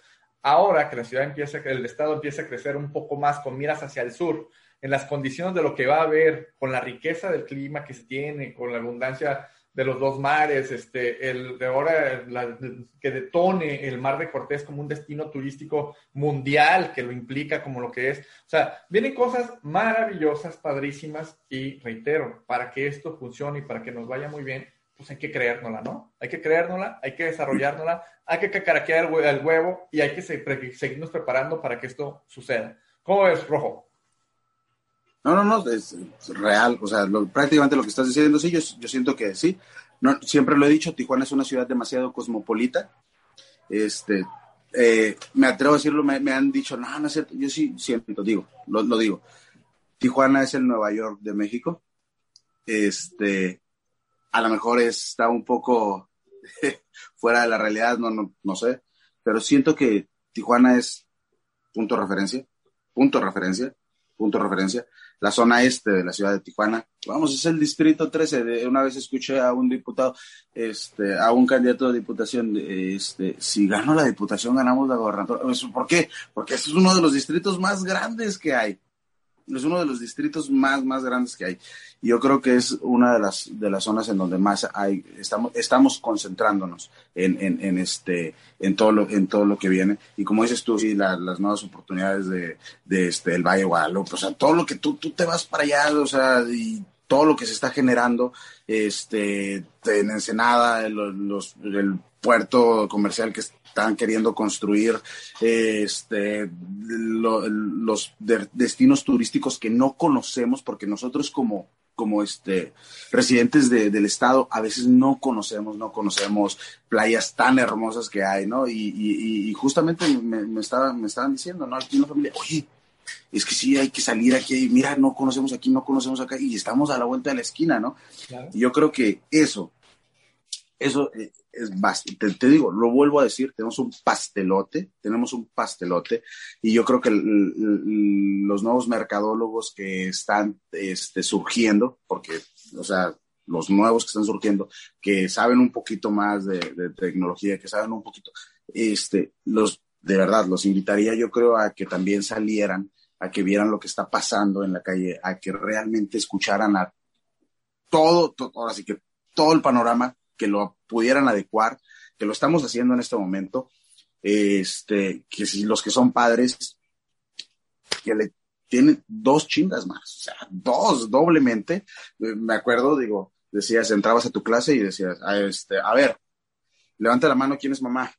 ahora que la ciudad empieza, que el estado empieza a crecer un poco más con miras hacia el sur, en las condiciones de lo que va a haber, con la riqueza del clima que se tiene, con la abundancia de los dos mares, este, el, de ahora que detone el Mar de Cortés como un destino turístico mundial, que lo implica como lo que es. O sea, vienen cosas maravillosas, padrísimas, y reitero, para que esto funcione y para que nos vaya muy bien, pues hay que creérnosla, ¿no? Hay que creérnosla, hay que desarrollárnosla, hay que cacaraquear el huevo y hay que seguirnos preparando para que esto suceda. ¿Cómo ves, Rojo? No, no, no, es, real, o sea, prácticamente lo que estás diciendo, sí, yo, yo siento que sí. No, siempre lo he dicho, Tijuana es una ciudad demasiado cosmopolita. Este, eh, me atrevo a decirlo, me, han dicho, no, no es cierto, yo sí siento, digo, lo, lo, digo. Tijuana es el Nueva York de México. Este, a lo mejor está un poco [LAUGHS] fuera de la realidad, no, no, no sé, pero siento que Tijuana es punto referencia, punto referencia, punto referencia, la zona este de la ciudad de Tijuana. Vamos, es el distrito 13. De, una vez escuché a un diputado, este, a un candidato de diputación, este, si gano la diputación, ganamos la gobernatura. ¿Por qué? Porque es uno de los distritos más grandes que hay es uno de los distritos más, más grandes que hay. Y yo creo que es una de las, de las zonas en donde más hay, estamos, estamos concentrándonos en, en, en este, en todo lo, en todo lo que viene. Y como dices tú, sí, las nuevas oportunidades de, de este, el Valle Guadalupe, o sea, todo lo que tú, tú te vas para allá, o sea, y todo lo que se está generando, este, en Ensenada, los, el puerto comercial que están queriendo construir, este, los destinos turísticos que no conocemos, porque nosotros como, como este, residentes del estado a veces no conocemos, no conocemos playas tan hermosas que hay, ¿no? Y, justamente me, me, me estaban diciendo, ¿no? Aquí en la familia, oye, es que sí, hay que salir aquí, mira, no conocemos aquí, no conocemos acá, y estamos a la vuelta de la esquina, ¿no? Y yo creo que eso, eso eh, es bastante, te, digo, lo vuelvo a decir, tenemos un pastelote, tenemos un pastelote, y yo creo que los nuevos mercadólogos que están este, surgiendo, porque, o sea, los nuevos que están surgiendo, que saben un poquito más de, de tecnología, que saben un poquito, este, los, de verdad, los invitaría yo creo a que también salieran a que vieran lo que está pasando en la calle, a que realmente escucharan a todo, ahora sí que todo el panorama, que lo pudieran adecuar, que lo estamos haciendo en este momento, este, que si los que son padres, que le tienen dos chingas más, o sea, dos, doblemente. Me acuerdo, digo, decías, entrabas a tu clase y decías, a, este, a ver, levanta la mano, ¿quién es mamá?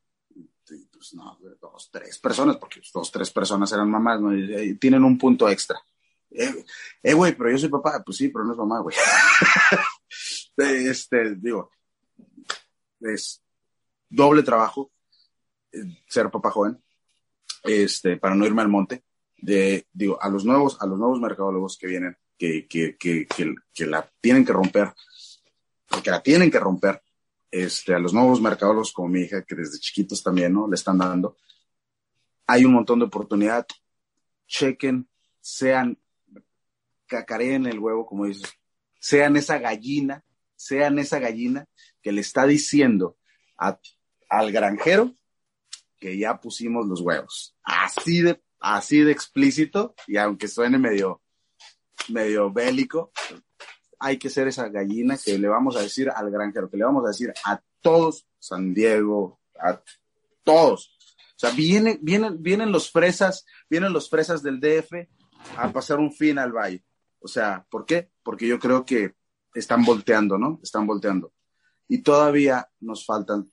pues no, dos, tres personas, porque dos, tres personas eran mamás, ¿no? Y, tienen un punto extra. Eh, eh, güey, pero yo soy papá. Pues sí, pero no es mamá, güey. [LAUGHS] este, digo, es doble trabajo eh, ser papá joven, este, para no irme al monte. De, digo, a los nuevos, a los nuevos mercadólogos que vienen, que, que, que, que, que la tienen que romper, porque la tienen que romper, este, a los nuevos mercadólogos como mi hija, que desde chiquitos también, ¿no? Le están dando. Hay un montón de oportunidad. Chequen, sean, cacareen el huevo, como dices, sean esa gallina, sean esa gallina que le está diciendo al granjero que ya pusimos los huevos. Así de, así de explícito, y aunque suene medio, medio bélico, hay que ser esa gallina que le vamos a decir al granjero, que le vamos a decir a todos, San Diego, a todos. O sea, vienen, vienen, vienen los fresas, vienen los fresas del DF a pasar un fin al valle. O sea, ¿por qué? Porque yo creo que están volteando, ¿no? Están volteando. Y todavía nos faltan,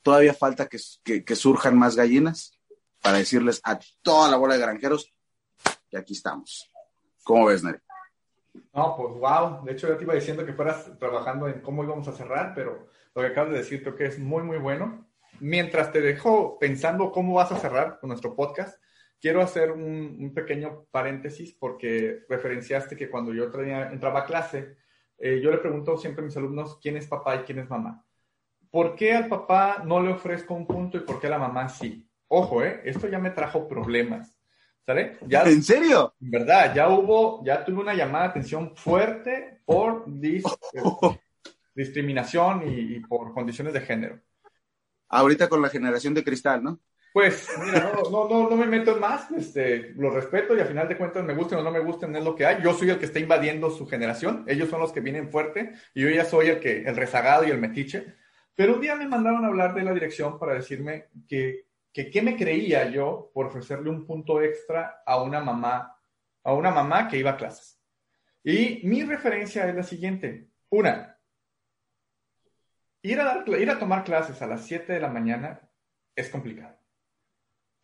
todavía falta que, que surjan más gallinas para decirles a toda la bola de granjeros que aquí estamos. ¿Cómo ves, Neri? No, pues wow. De hecho, yo te iba diciendo que fueras trabajando en cómo íbamos a cerrar, pero lo que acabas de decir creo que es muy, muy bueno. Mientras te dejo pensando cómo vas a cerrar con nuestro podcast, quiero hacer un, pequeño paréntesis porque referenciaste que cuando yo entraba a clase, eh, yo le pregunto siempre a mis alumnos quién es papá y quién es mamá. ¿Por qué al papá no le ofrezco un punto y por qué a la mamá sí? Ojo, ¿eh? Esto ya me trajo problemas ¿Sale? Ya, ¿En serio? En verdad, ya hubo, ya tuve una llamada de atención fuerte por [LAUGHS] discriminación y, por condiciones de género. Ahorita con la generación de cristal, ¿no? Pues, mira, no, no, no, me meto en más, este, lo respeto y al final de cuentas me gusten o no me gusten es lo que hay. Yo soy el que está invadiendo su generación, ellos son los que vienen fuerte y yo ya soy el que, el rezagado y el metiche. Pero un día me mandaron a hablar de la dirección para decirme que que qué me creía yo por ofrecerle un punto extra a una mamá, a una mamá que iba a clases. Y mi referencia es la siguiente. Una, ir a, dar, ir a tomar clases a las 7 de la mañana es complicado.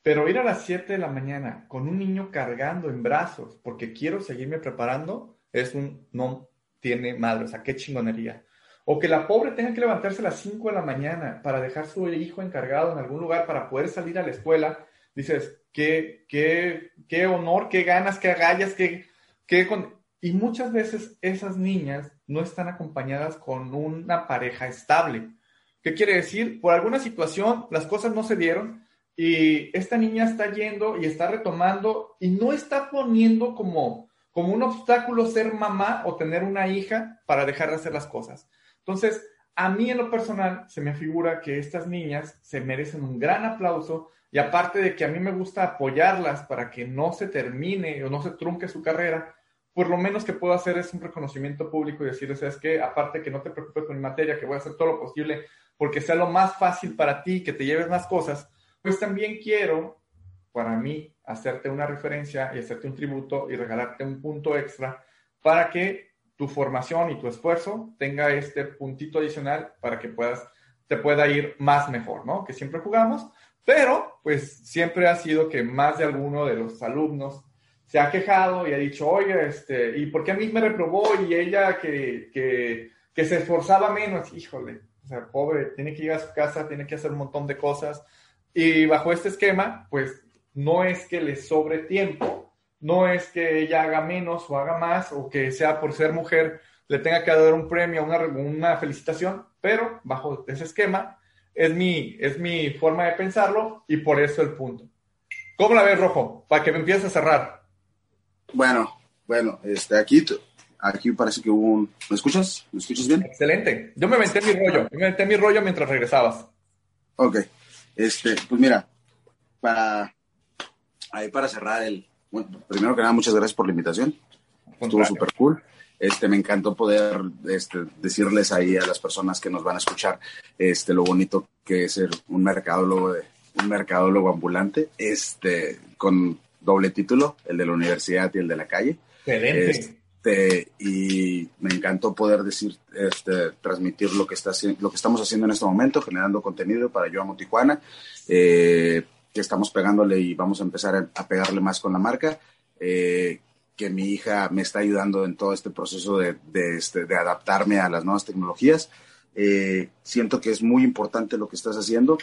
Pero ir a las 7 de la mañana con un niño cargando en brazos porque quiero seguirme preparando es un no tiene madre. O sea, qué chingonería. O que la pobre tenga que levantarse a las 5 de la mañana para dejar su hijo encargado en algún lugar para poder salir a la escuela. Dices, qué, qué, qué honor, qué ganas, qué agallas, qué, qué Y muchas veces esas niñas no están acompañadas con una pareja estable. ¿Qué quiere decir? Por alguna situación las cosas no se dieron y esta niña está yendo y está retomando y no está poniendo como, como un obstáculo ser mamá o tener una hija para dejar de hacer las cosas. Entonces, a mí en lo personal se me figura que estas niñas se merecen un gran aplauso y aparte de que a mí me gusta apoyarlas para que no se termine o no se trunque su carrera, por lo menos que puedo hacer es un reconocimiento público y decirles, es que aparte que no te preocupes con mi materia, que voy a hacer todo lo posible porque sea lo más fácil para ti, que te lleves más cosas, pues también quiero, para mí, hacerte una referencia y hacerte un tributo y regalarte un punto extra para que tu formación y tu esfuerzo tenga este puntito adicional para que puedas, te pueda ir más mejor, ¿no? Que siempre jugamos, pero pues siempre ha sido que más de alguno de los alumnos se ha quejado y ha dicho, oye, este, ¿y por qué a mí me reprobó y ella que, que, que se esforzaba menos? Híjole, o sea, pobre, tiene que ir a su casa, tiene que hacer un montón de cosas. Y bajo este esquema, pues no es que le sobre tiempo, no es que ella haga menos o haga más, o que sea por ser mujer le tenga que dar un premio, una, una felicitación, pero bajo ese esquema es mi, es mi forma de pensarlo y por eso el punto. ¿Cómo la ves, Rojo? Para que me empieces a cerrar. Bueno, bueno, este, aquí, aquí parece que hubo un... ¿Me escuchas? ¿Me escuchas bien? Excelente. Yo me metí mi rollo, me metí mi rollo mientras regresabas. Ok, este, pues mira, para, ahí para cerrar el... Bueno, primero que nada, muchas gracias por la invitación. Estuvo súper cool. Este, me encantó poder este, decirles ahí a las personas que nos van a escuchar este, lo bonito que es ser un mercadólogo, de, un mercadólogo ambulante, este, con doble título, el de la universidad y el de la calle. Excelente. Este, y me encantó poder decir, este, transmitir lo que, está, lo que estamos haciendo en este momento, generando contenido para Yo Amo Tijuana, eh, que estamos pegándole y vamos a empezar a, pegarle más con la marca. Eh, que mi hija me está ayudando en todo este proceso de, de, este, de adaptarme a las nuevas tecnologías. Eh, siento que es muy importante lo que estás haciendo,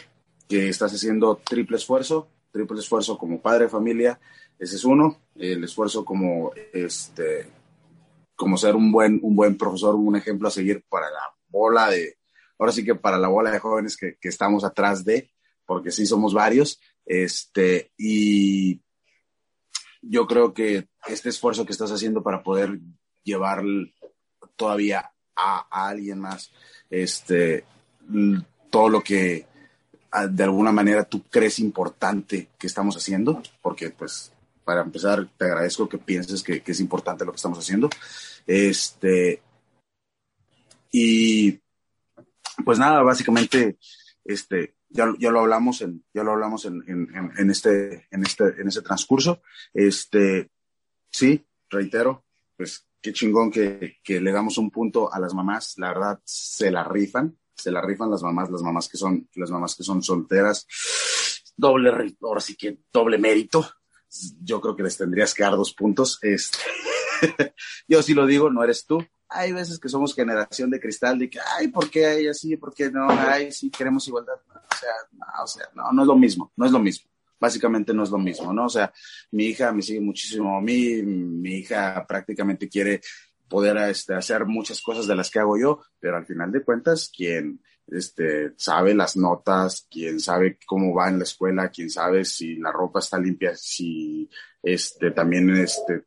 que estás haciendo triple esfuerzo, triple esfuerzo como padre de familia, ese es uno, el esfuerzo como este como ser un buen, un buen profesor, un ejemplo a seguir para la bola de, ahora sí que para la bola de jóvenes que, que estamos atrás de, porque sí somos varios, este, y yo creo que este esfuerzo que estás haciendo para poder llevar todavía a, alguien más, este, todo lo que de alguna manera tú crees importante que estamos haciendo, porque pues para empezar te agradezco que pienses que, es importante lo que estamos haciendo. Este, y pues nada, básicamente, este, ya, ya lo hablamos en, ya lo hablamos en, en, en, este, en este, en ese transcurso. Este, sí, reitero, pues qué chingón que, que le damos un punto a las mamás, la verdad se la rifan, se la rifan las mamás, las mamás que son, las mamás que son solteras, doble, ahora sí que doble mérito. Yo creo que les tendrías que dar dos puntos. Este, [LAUGHS] yo sí lo digo, no eres tú. Hay veces que somos generación de cristal de que, ay, ¿por qué ella sí? ¿Por qué no? Ay, sí, queremos igualdad. O sea, no, o sea, no, no es lo mismo, no es lo mismo. Básicamente no es lo mismo, ¿no? O sea, mi hija me sigue muchísimo a mí, mi hija prácticamente quiere poder este, hacer muchas cosas de las que hago yo, pero al final de cuentas, quien este, sabe las notas, quien sabe cómo va en la escuela, quien sabe si la ropa está limpia, si este, también este,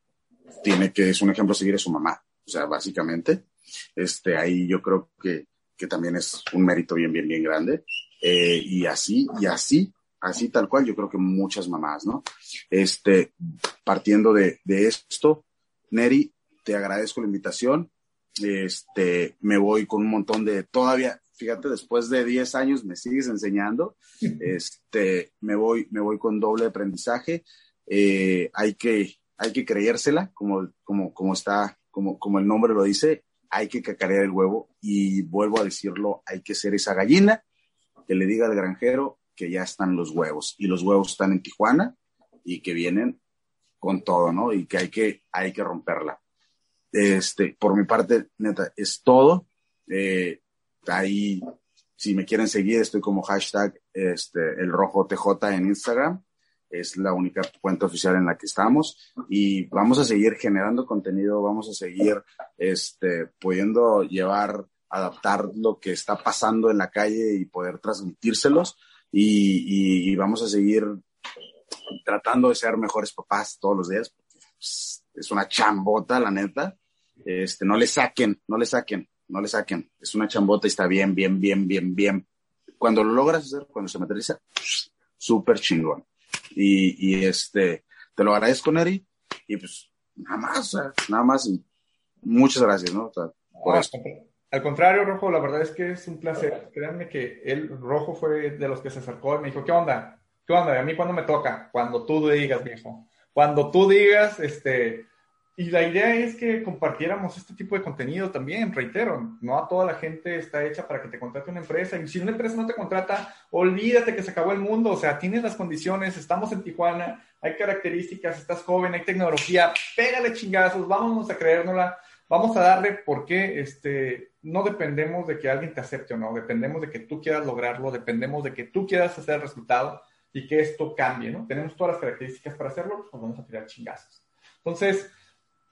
tiene que, es un ejemplo a seguir, es su mamá. O sea, básicamente, este, ahí yo creo que, que también es un mérito bien, bien, bien grande. Eh, y así, y así, así tal cual, yo creo que muchas mamás, ¿no? Este, partiendo de, de esto, Neri, te agradezco la invitación. Este, me voy con un montón de, todavía, fíjate, después de 10 años me sigues enseñando. Este, me voy, me voy con doble aprendizaje. Eh, hay que, hay que creérsela, como, como, como está, como, como el nombre lo dice, hay que cacarear el huevo y vuelvo a decirlo, hay que ser esa gallina que le diga al granjero que ya están los huevos y los huevos están en Tijuana y que vienen con todo, ¿no? Y que hay que, hay que romperla. Este, por mi parte, neta, es todo. Eh, ahí, si me quieren seguir, estoy como hashtag este, el rojo TJ en Instagram. Es la única cuenta oficial en la que estamos y vamos a seguir generando contenido, vamos a seguir este, pudiendo llevar, adaptar lo que está pasando en la calle y poder transmitírselos. y, vamos a seguir tratando de ser mejores papás todos los días. Pues, es una chambota, la neta. Este, no le saquen, no le saquen, no le saquen. Es una chambota y está bien, bien, bien, bien, bien. Cuando lo logras hacer, cuando se materializa, súper chingón. Y, y este, te lo agradezco, Neri. Y pues, nada más, nada más. Muchas gracias, ¿no? por Al contrario, Rojo, la verdad es que es un placer. Créanme que él, Rojo, fue de los que se acercó y me dijo, ¿qué onda? ¿Qué onda? ¿A mí cuándo me toca? Cuando tú digas, viejo. Cuando tú digas, este, y la idea es que compartiéramos este tipo de contenido también, reitero, no a toda la gente está hecha para que te contrate una empresa. Y si una empresa no te contrata, olvídate que se acabó el mundo. O sea, tienes las condiciones, estamos en Tijuana, hay características, estás joven, hay tecnología, pégale chingazos, vámonos a creérnosla, vamos a darle porque este, no dependemos de que alguien te acepte o no, dependemos de que tú quieras lograrlo, dependemos de que tú quieras hacer el resultado y que esto cambie, ¿no? Tenemos todas las características para hacerlo, pues vamos a tirar chingazos. Entonces,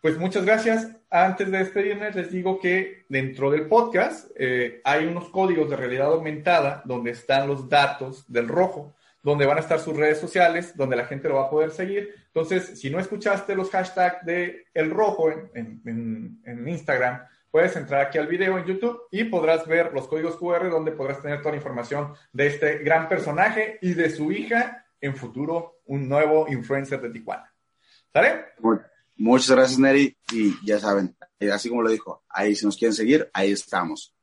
pues muchas gracias. Antes de despedirme, les digo que dentro del podcast eh, hay unos códigos de realidad aumentada donde están los datos del rojo, donde van a estar sus redes sociales, donde la gente lo va a poder seguir. Entonces, si no escuchaste los hashtags de El Rojo en, Instagram, puedes entrar aquí al video en YouTube y podrás ver los códigos QR donde podrás tener toda la información de este gran personaje y de su hija, en futuro un nuevo influencer de Tijuana. ¿Sale? Muchas gracias, Neri. Y ya saben, eh, así como lo dijo, ahí si nos quieren seguir, ahí estamos.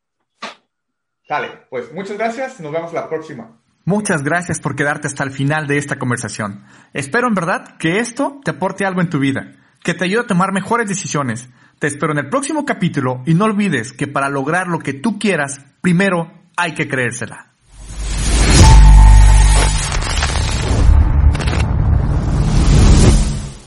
Dale, pues muchas gracias. Nos vemos la próxima. Muchas gracias por quedarte hasta el final de esta conversación. Espero en verdad que esto te aporte algo en tu vida, que te ayude a tomar mejores decisiones. Te espero en el próximo capítulo y no olvides que para lograr lo que tú quieras, primero hay que creérsela.